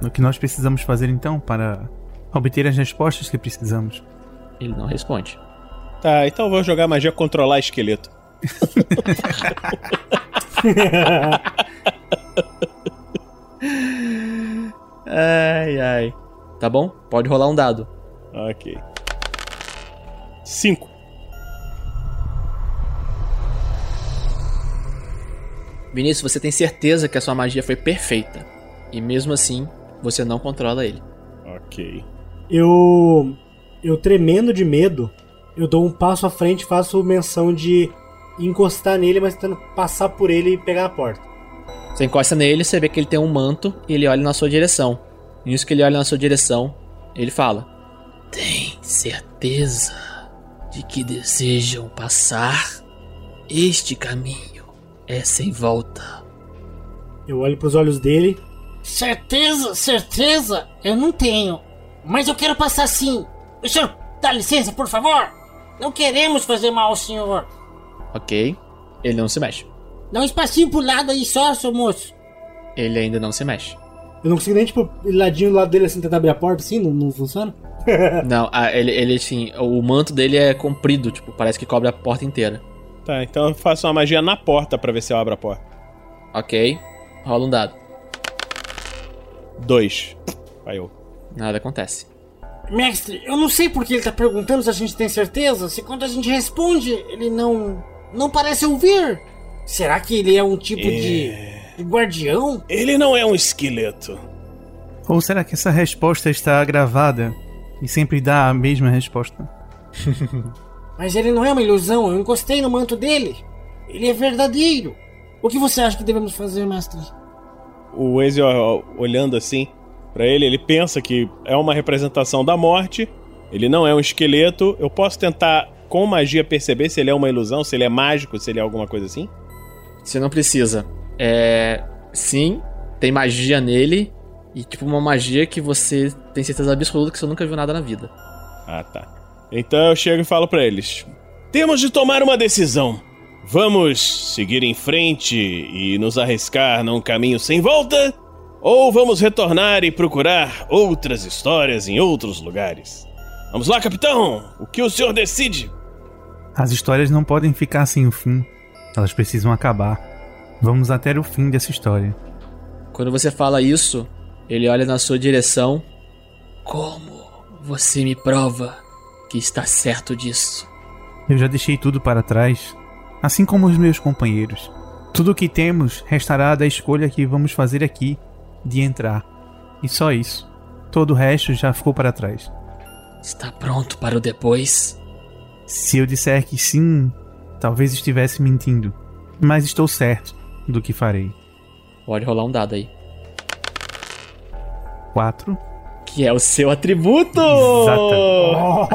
O que nós precisamos fazer então para obter as respostas que precisamos? Ele não responde. Tá, então eu vou jogar magia controlar esqueleto. Ai, ai. Tá bom? Pode rolar um dado. Ok. Cinco. Vinícius, você tem certeza que a sua magia foi perfeita. E mesmo assim, você não controla ele. Ok. Eu. Eu tremendo de medo, eu dou um passo à frente e faço menção de encostar nele, mas tentando passar por ele e pegar a porta. Você encosta nele, você vê que ele tem um manto e ele olha na sua direção. Nisso que ele olha na sua direção, ele fala: Tem certeza de que desejam passar? Este caminho é sem volta. Eu olho pros olhos dele. Certeza, certeza, eu não tenho. Mas eu quero passar sim. O senhor dá licença, por favor? Não queremos fazer mal ao senhor. Ok. Ele não se mexe. Dá um espacinho pro lado aí só, seu moço. Ele ainda não se mexe. Eu não consigo nem, tipo, ir ladinho do lado dele assim, tentar abrir a porta assim, não, não funciona? não, ah, ele, ele assim, o manto dele é comprido, tipo, parece que cobre a porta inteira. Tá, então eu faço uma magia na porta pra ver se eu abro a porta. Ok. Rola um dado. Dois. Caiu. Nada acontece. Mestre, eu não sei por que ele tá perguntando se a gente tem certeza, se quando a gente responde, ele não. não parece ouvir. Será que ele é um tipo de. de guardião? Ele não é um esqueleto. Ou será que essa resposta está gravada e sempre dá a mesma resposta? Mas ele não é uma ilusão, eu encostei no manto dele. Ele é verdadeiro. O que você acha que devemos fazer, mestre? O Ezio, olhando assim pra ele, ele pensa que é uma representação da morte. Ele não é um esqueleto. Eu posso tentar, com magia, perceber se ele é uma ilusão, se ele é mágico, se ele é alguma coisa assim? Você não precisa. É. Sim, tem magia nele. E tipo uma magia que você tem certeza absoluta que você nunca viu nada na vida. Ah, tá. Então eu chego e falo pra eles: Temos de tomar uma decisão. Vamos seguir em frente e nos arriscar num caminho sem volta? Ou vamos retornar e procurar outras histórias em outros lugares? Vamos lá, capitão! O que o senhor decide? As histórias não podem ficar sem o fim. Elas precisam acabar. Vamos até o fim dessa história. Quando você fala isso, ele olha na sua direção. Como você me prova que está certo disso? Eu já deixei tudo para trás, assim como os meus companheiros. Tudo o que temos restará da escolha que vamos fazer aqui de entrar. E só isso. Todo o resto já ficou para trás. Está pronto para o depois? Se eu disser que sim, talvez estivesse mentindo. Mas estou certo do que farei. Pode rolar um dado aí. 4. Que é o seu atributo! Exato.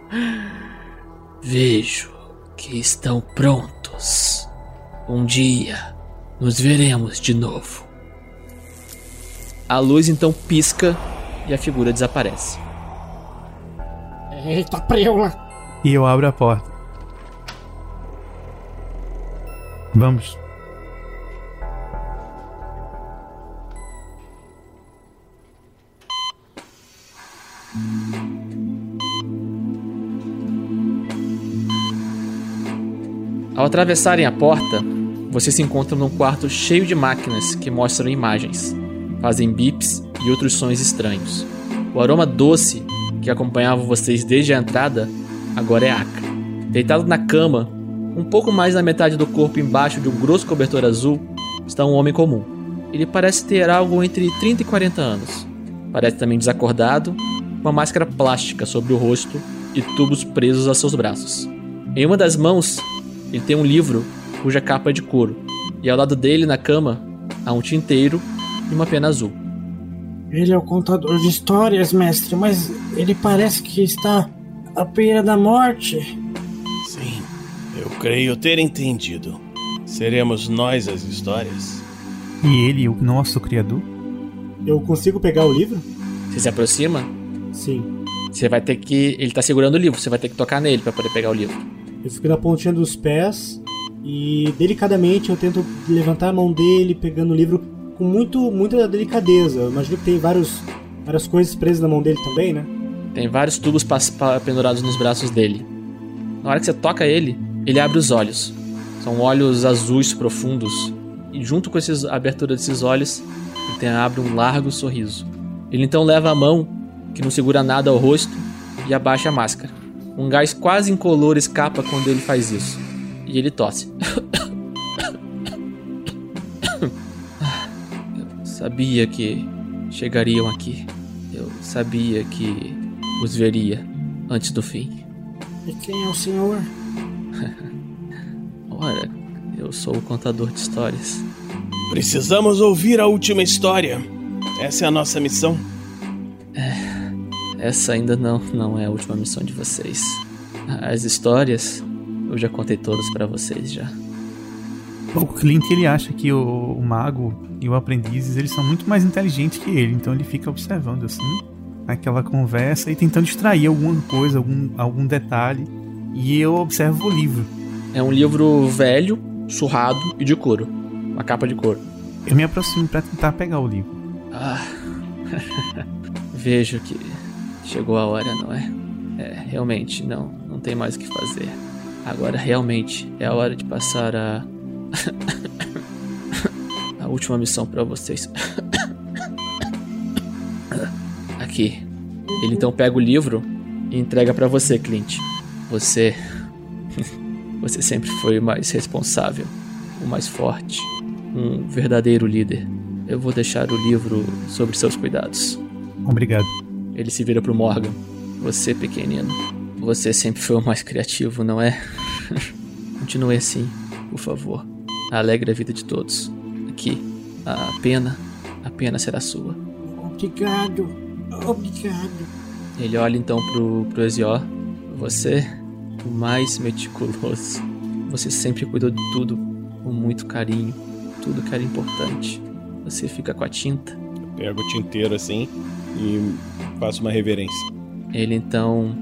Vejo que estão prontos. Um dia nos veremos de novo. A luz então pisca e a figura desaparece. Eita, preula! E eu abro a porta. Vamos. Ao atravessarem a porta, vocês se encontram num quarto cheio de máquinas que mostram imagens, fazem bips e outros sons estranhos. O aroma doce que acompanhava vocês desde a entrada agora é acre. Deitado na cama, um pouco mais da metade do corpo embaixo de um grosso cobertor azul, está um homem comum. Ele parece ter algo entre 30 e 40 anos. Parece também desacordado, uma máscara plástica sobre o rosto e tubos presos a seus braços. Em uma das mãos, ele tem um livro cuja capa é de couro, e ao lado dele, na cama, há um tinteiro e uma pena azul. Ele é o contador de histórias, mestre, mas ele parece que está à beira da morte. Sim, eu creio ter entendido. Seremos nós as histórias. E ele, o nosso criador? Eu consigo pegar o livro? Você se aproxima? Sim. Você vai ter que. Ele tá segurando o livro, você vai ter que tocar nele para poder pegar o livro. Eu fico na pontinha dos pés e delicadamente eu tento levantar a mão dele, pegando o livro com muito, muita delicadeza. Eu imagino que tem vários, várias coisas presas na mão dele também, né? Tem vários tubos pendurados nos braços dele. Na hora que você toca ele, ele abre os olhos. São olhos azuis profundos. E junto com esses, a abertura desses olhos, ele tem, abre um largo sorriso. Ele então leva a mão, que não segura nada ao rosto, e abaixa a máscara. Um gás quase incolor escapa quando ele faz isso. E ele tosse. Eu sabia que chegariam aqui. Eu sabia que os veria antes do fim. E quem é o senhor? Ora, eu sou o contador de histórias. Precisamos ouvir a última história. Essa é a nossa missão. Essa ainda não, não é a última missão de vocês. As histórias eu já contei todas pra vocês já. O Clint ele acha que o, o mago e o aprendiz eles são muito mais inteligentes que ele, então ele fica observando assim aquela conversa e tentando extrair alguma coisa, algum, algum detalhe. E eu observo o livro. É um livro velho, surrado e de couro. Uma capa de couro. Eu me aproximo pra tentar pegar o livro. Ah. Vejo que chegou a hora, não é? É, realmente, não, não tem mais o que fazer. Agora realmente é a hora de passar a a última missão pra vocês. Aqui. Ele então pega o livro e entrega pra você, Clint. Você você sempre foi o mais responsável, o mais forte, um verdadeiro líder. Eu vou deixar o livro sobre seus cuidados. Obrigado. Ele se vira pro Morgan. Você, pequenino, você sempre foi o mais criativo, não é? Continue assim, por favor. Alegre a vida de todos. Aqui, a pena, a pena será sua. Obrigado. Obrigado. Ele olha então pro, pro Ezior. Você, o mais meticuloso. Você sempre cuidou de tudo com muito carinho. Tudo que era importante. Você fica com a tinta. Pego o tinteiro assim e faço uma reverência. Ele então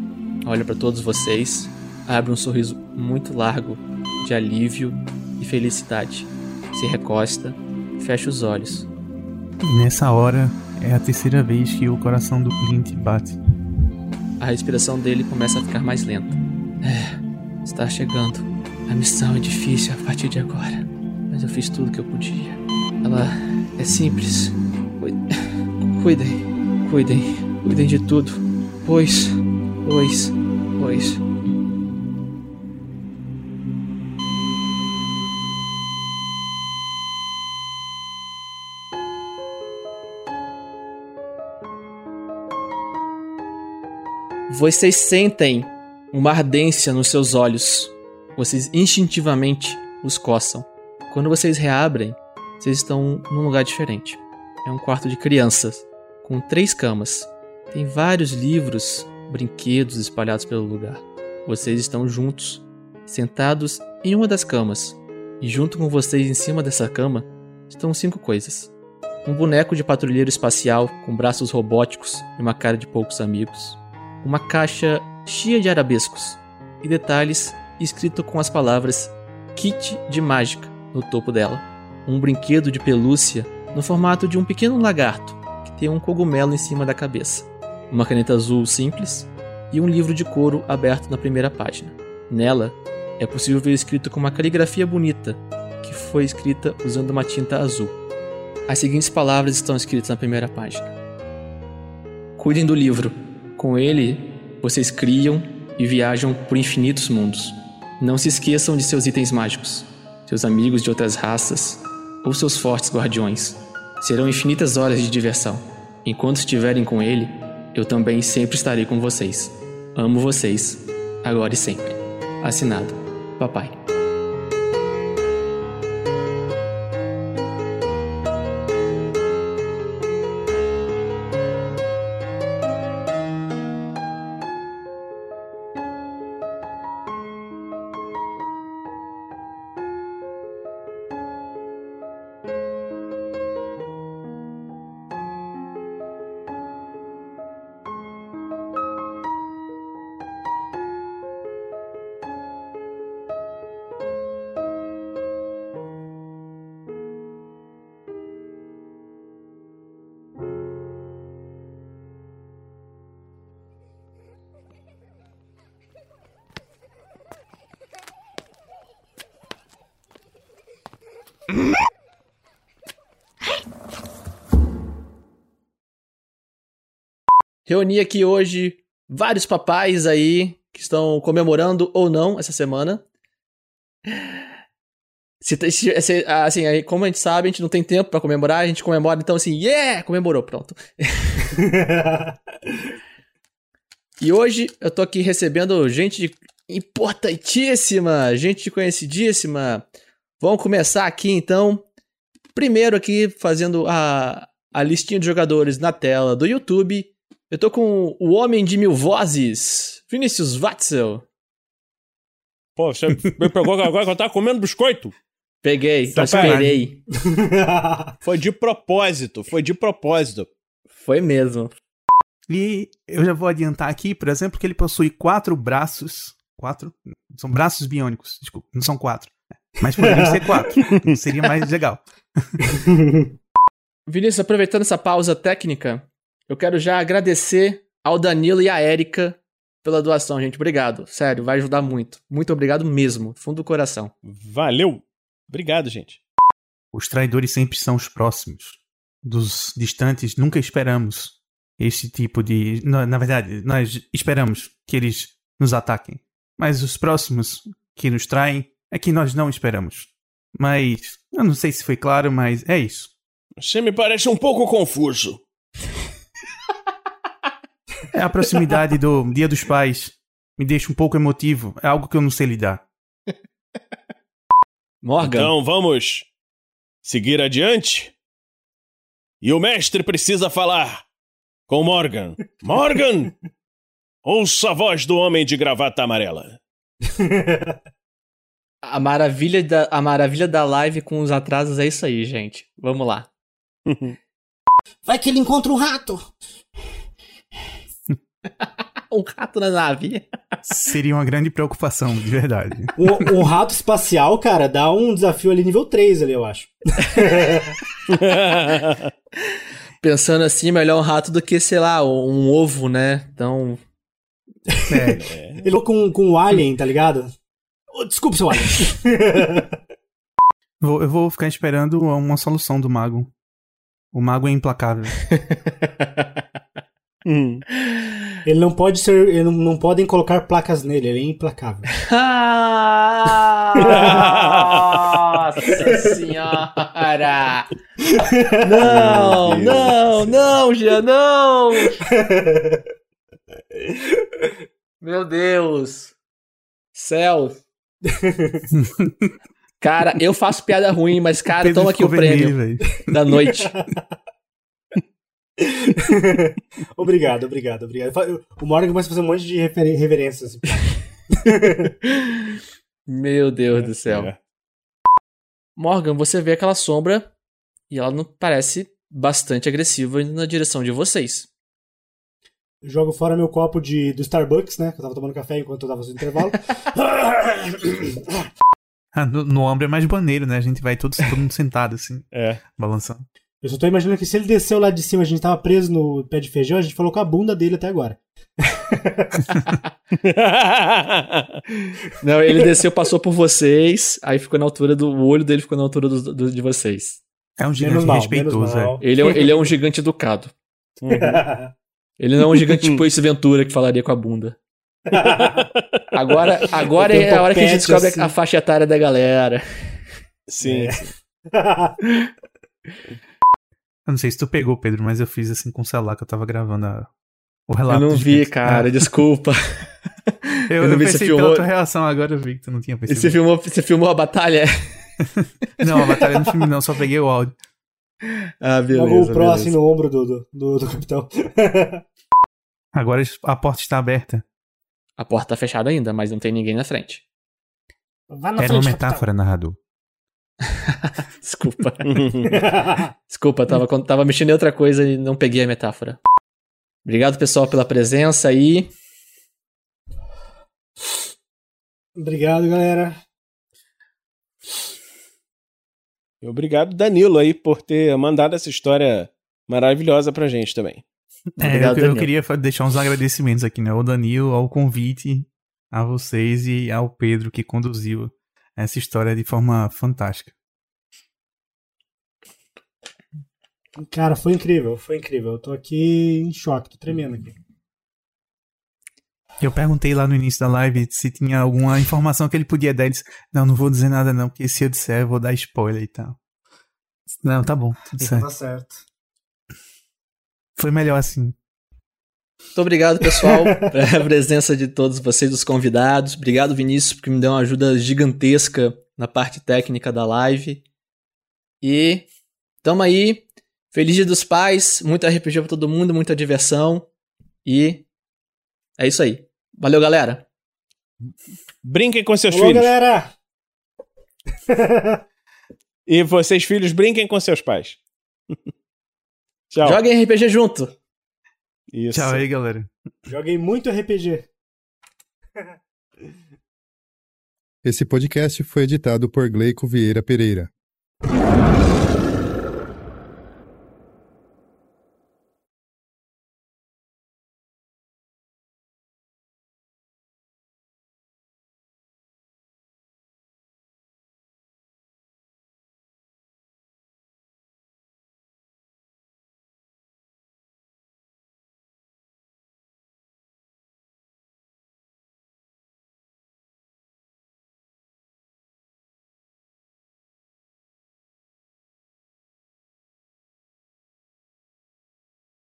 olha pra todos vocês, abre um sorriso muito largo de alívio e felicidade. Se recosta, fecha os olhos. E nessa hora é a terceira vez que o coração do Clint bate. A respiração dele começa a ficar mais lenta. É, está chegando. A missão é difícil a partir de agora, mas eu fiz tudo que eu podia. Ela é simples. Cui- Cuidem, cuidem, cuidem de tudo. Pois, pois, pois. Vocês sentem uma ardência nos seus olhos. Vocês instintivamente os coçam. Quando vocês reabrem, vocês estão num lugar diferente. É um quarto de crianças, com três camas. Tem vários livros, brinquedos espalhados pelo lugar. Vocês estão juntos, sentados em uma das camas. E junto com vocês em cima dessa cama estão cinco coisas: um boneco de patrulheiro espacial com braços robóticos e uma cara de poucos amigos uma caixa cheia de arabescos e detalhes escrito com as palavras Kit de Mágica no topo dela. Um brinquedo de pelúcia no formato de um pequeno lagarto que tem um cogumelo em cima da cabeça. Uma caneta azul simples e um livro de couro aberto na primeira página. Nela é possível ver escrito com uma caligrafia bonita que foi escrita usando uma tinta azul. As seguintes palavras estão escritas na primeira página: Cuidem do livro. Com ele, vocês criam e viajam por infinitos mundos. Não se esqueçam de seus itens mágicos, seus amigos de outras raças ou seus fortes guardiões. Serão infinitas horas de diversão. Enquanto estiverem com ele, eu também sempre estarei com vocês. Amo vocês, agora e sempre. Assinado, Papai. Reuni aqui hoje vários papais aí que estão comemorando ou não essa semana. Se, se- se- assim, aí, como a gente sabe, a gente não tem tempo pra comemorar, a gente comemora, então assim, yeah! Comemorou, pronto. E hoje eu tô aqui recebendo gente importantíssima, gente conhecidíssima. Vamos começar aqui então. Primeiro aqui fazendo a, a listinha de jogadores na tela do YouTube. Eu tô com o homem de mil vozes, Vinícius Watzel. Pô, você me pegou agora que eu tava comendo biscoito. Peguei, Tá esperei. Foi de propósito, foi de propósito. Foi mesmo. E eu já vou adiantar aqui, por exemplo, que ele possui quatro braços. Quatro? São braços biônicos, desculpa, não são quatro. Mas poderiam ser quatro. Seria mais legal. Vinícius, aproveitando essa pausa técnica, eu quero já agradecer ao Danilo e à Érica pela doação, gente. Obrigado. Sério, vai ajudar muito. Muito obrigado mesmo, fundo do coração. Valeu. Obrigado, gente. Os traidores sempre são os próximos. Dos distantes, nunca esperamos esse tipo de. Na, na verdade, nós esperamos que eles nos ataquem. Mas os próximos que nos traem é que nós não esperamos. Mas. Eu não sei se foi claro, mas é isso. Você me parece um pouco confuso. É a proximidade do Dia dos Pais. Me deixa um pouco emotivo. É algo que eu não sei lidar. Morgan, Então vamos seguir adiante. E o mestre precisa falar com Morgan. Morgan! Ouça a voz do homem de gravata amarela. a maravilha, da, a maravilha da live com os atrasos é isso aí, gente. Vamos lá. Vai que ele encontra um rato. Um rato na nave. Seria uma grande preocupação, de verdade. Um, um rato espacial, cara, dá um desafio ali nível 3 ali, eu acho. Pensando assim, melhor um rato do que, sei lá, um ovo, né? Então, É, Ele ficou com, com um alien, tá ligado? Oh, desculpa, seu alien. vou- eu vou ficar esperando uma solução do mago. O mago é implacável. Hum. Ele não pode ser. Ele não, não podem colocar placas nele, ele é implacável. Nossa senhora! Não, Meu Deus não, não, Jean, não! Meu Deus! Céu! Cara, eu faço piada ruim, mas cara, Pedro toma aqui o vermelho, prêmio velho. da noite. obrigado, obrigado, obrigado. O Morgan começa a fazer um monte de refer- reverências. Meu Deus do céu. É. Morgan, você vê aquela sombra e ela não parece bastante agressiva indo na direção de vocês. Jogo fora meu copo de, do Starbucks, né? Que eu tava tomando café enquanto eu tava no intervalo. Ah, no, no ombro é mais maneiro, né? A gente vai todo, todo mundo sentado, assim, É. balançando. Eu só tô imaginando que se ele desceu lá de cima, a gente tava preso no pé de feijão, a gente falou com a bunda dele até agora. Não, ele desceu, passou por vocês, aí ficou na altura do. O olho dele ficou na altura do, do- de vocês. É um gigante mal, respeitoso, é. Ele é, ele é um gigante educado. Uhum. Ele não é um gigante tipo esse Ventura que falaria com a bunda. Agora, agora um é a hora que a gente descobre assim. a faixa etária da galera. Sim. É. Eu não sei se tu pegou, Pedro, mas eu fiz assim com o celular que eu tava gravando a- o Eu relato. não dos vi, gigantes. cara, desculpa. Eu, eu eu, não vi, você pensei filmou? pela tua reação agora, eu vi que tu não tinha E percebido. você filmou, você filmou a batalha? Não, a batalha no filme não, só peguei o áudio. Ah, Uma GoPro assim no ombro do, do, do, do capitão. Agora a porta está aberta. A porta tá fechada ainda, mas não tem ninguém na frente. Vá na Era uma frente, metáfora, narrador. Desculpa. Desculpa, tava, tava mexendo em outra coisa e não peguei a metáfora. Obrigado, pessoal, pela presença aí. Obrigado, galera. E Obrigado, Danilo, aí, por ter mandado essa história maravilhosa pra gente também. É, Obrigado, eu, eu queria deixar uns agradecimentos aqui, né? Ao Danilo, ao convite, a vocês e ao Pedro que conduziu essa história de forma fantástica. Cara, foi incrível, foi incrível. Eu tô aqui em choque, tô tremendo aqui. Eu perguntei lá no início da live se tinha alguma informação que ele podia dar. Ele disse, não, não vou dizer nada não, porque se eu disser eu vou dar spoiler e tal. Não, tá bom, tudo Então certo. tá certo. Foi melhor assim. Muito obrigado, pessoal, pela presença de todos vocês, dos convidados. Obrigado, Vinícius, porque me deu uma ajuda gigantesca na parte técnica da live. E tamo aí. Feliz Dia dos Pais, muito RPG pra todo mundo, muita diversão. E é isso aí. Valeu, galera. Brinquem com seus Alô, filhos. galera! E vocês, filhos, brinquem com seus pais. Tchau. Joguem RPG junto. Isso. Tchau aí, galera. Joguei muito RPG. Esse podcast foi editado por Gleico Vieira Pereira.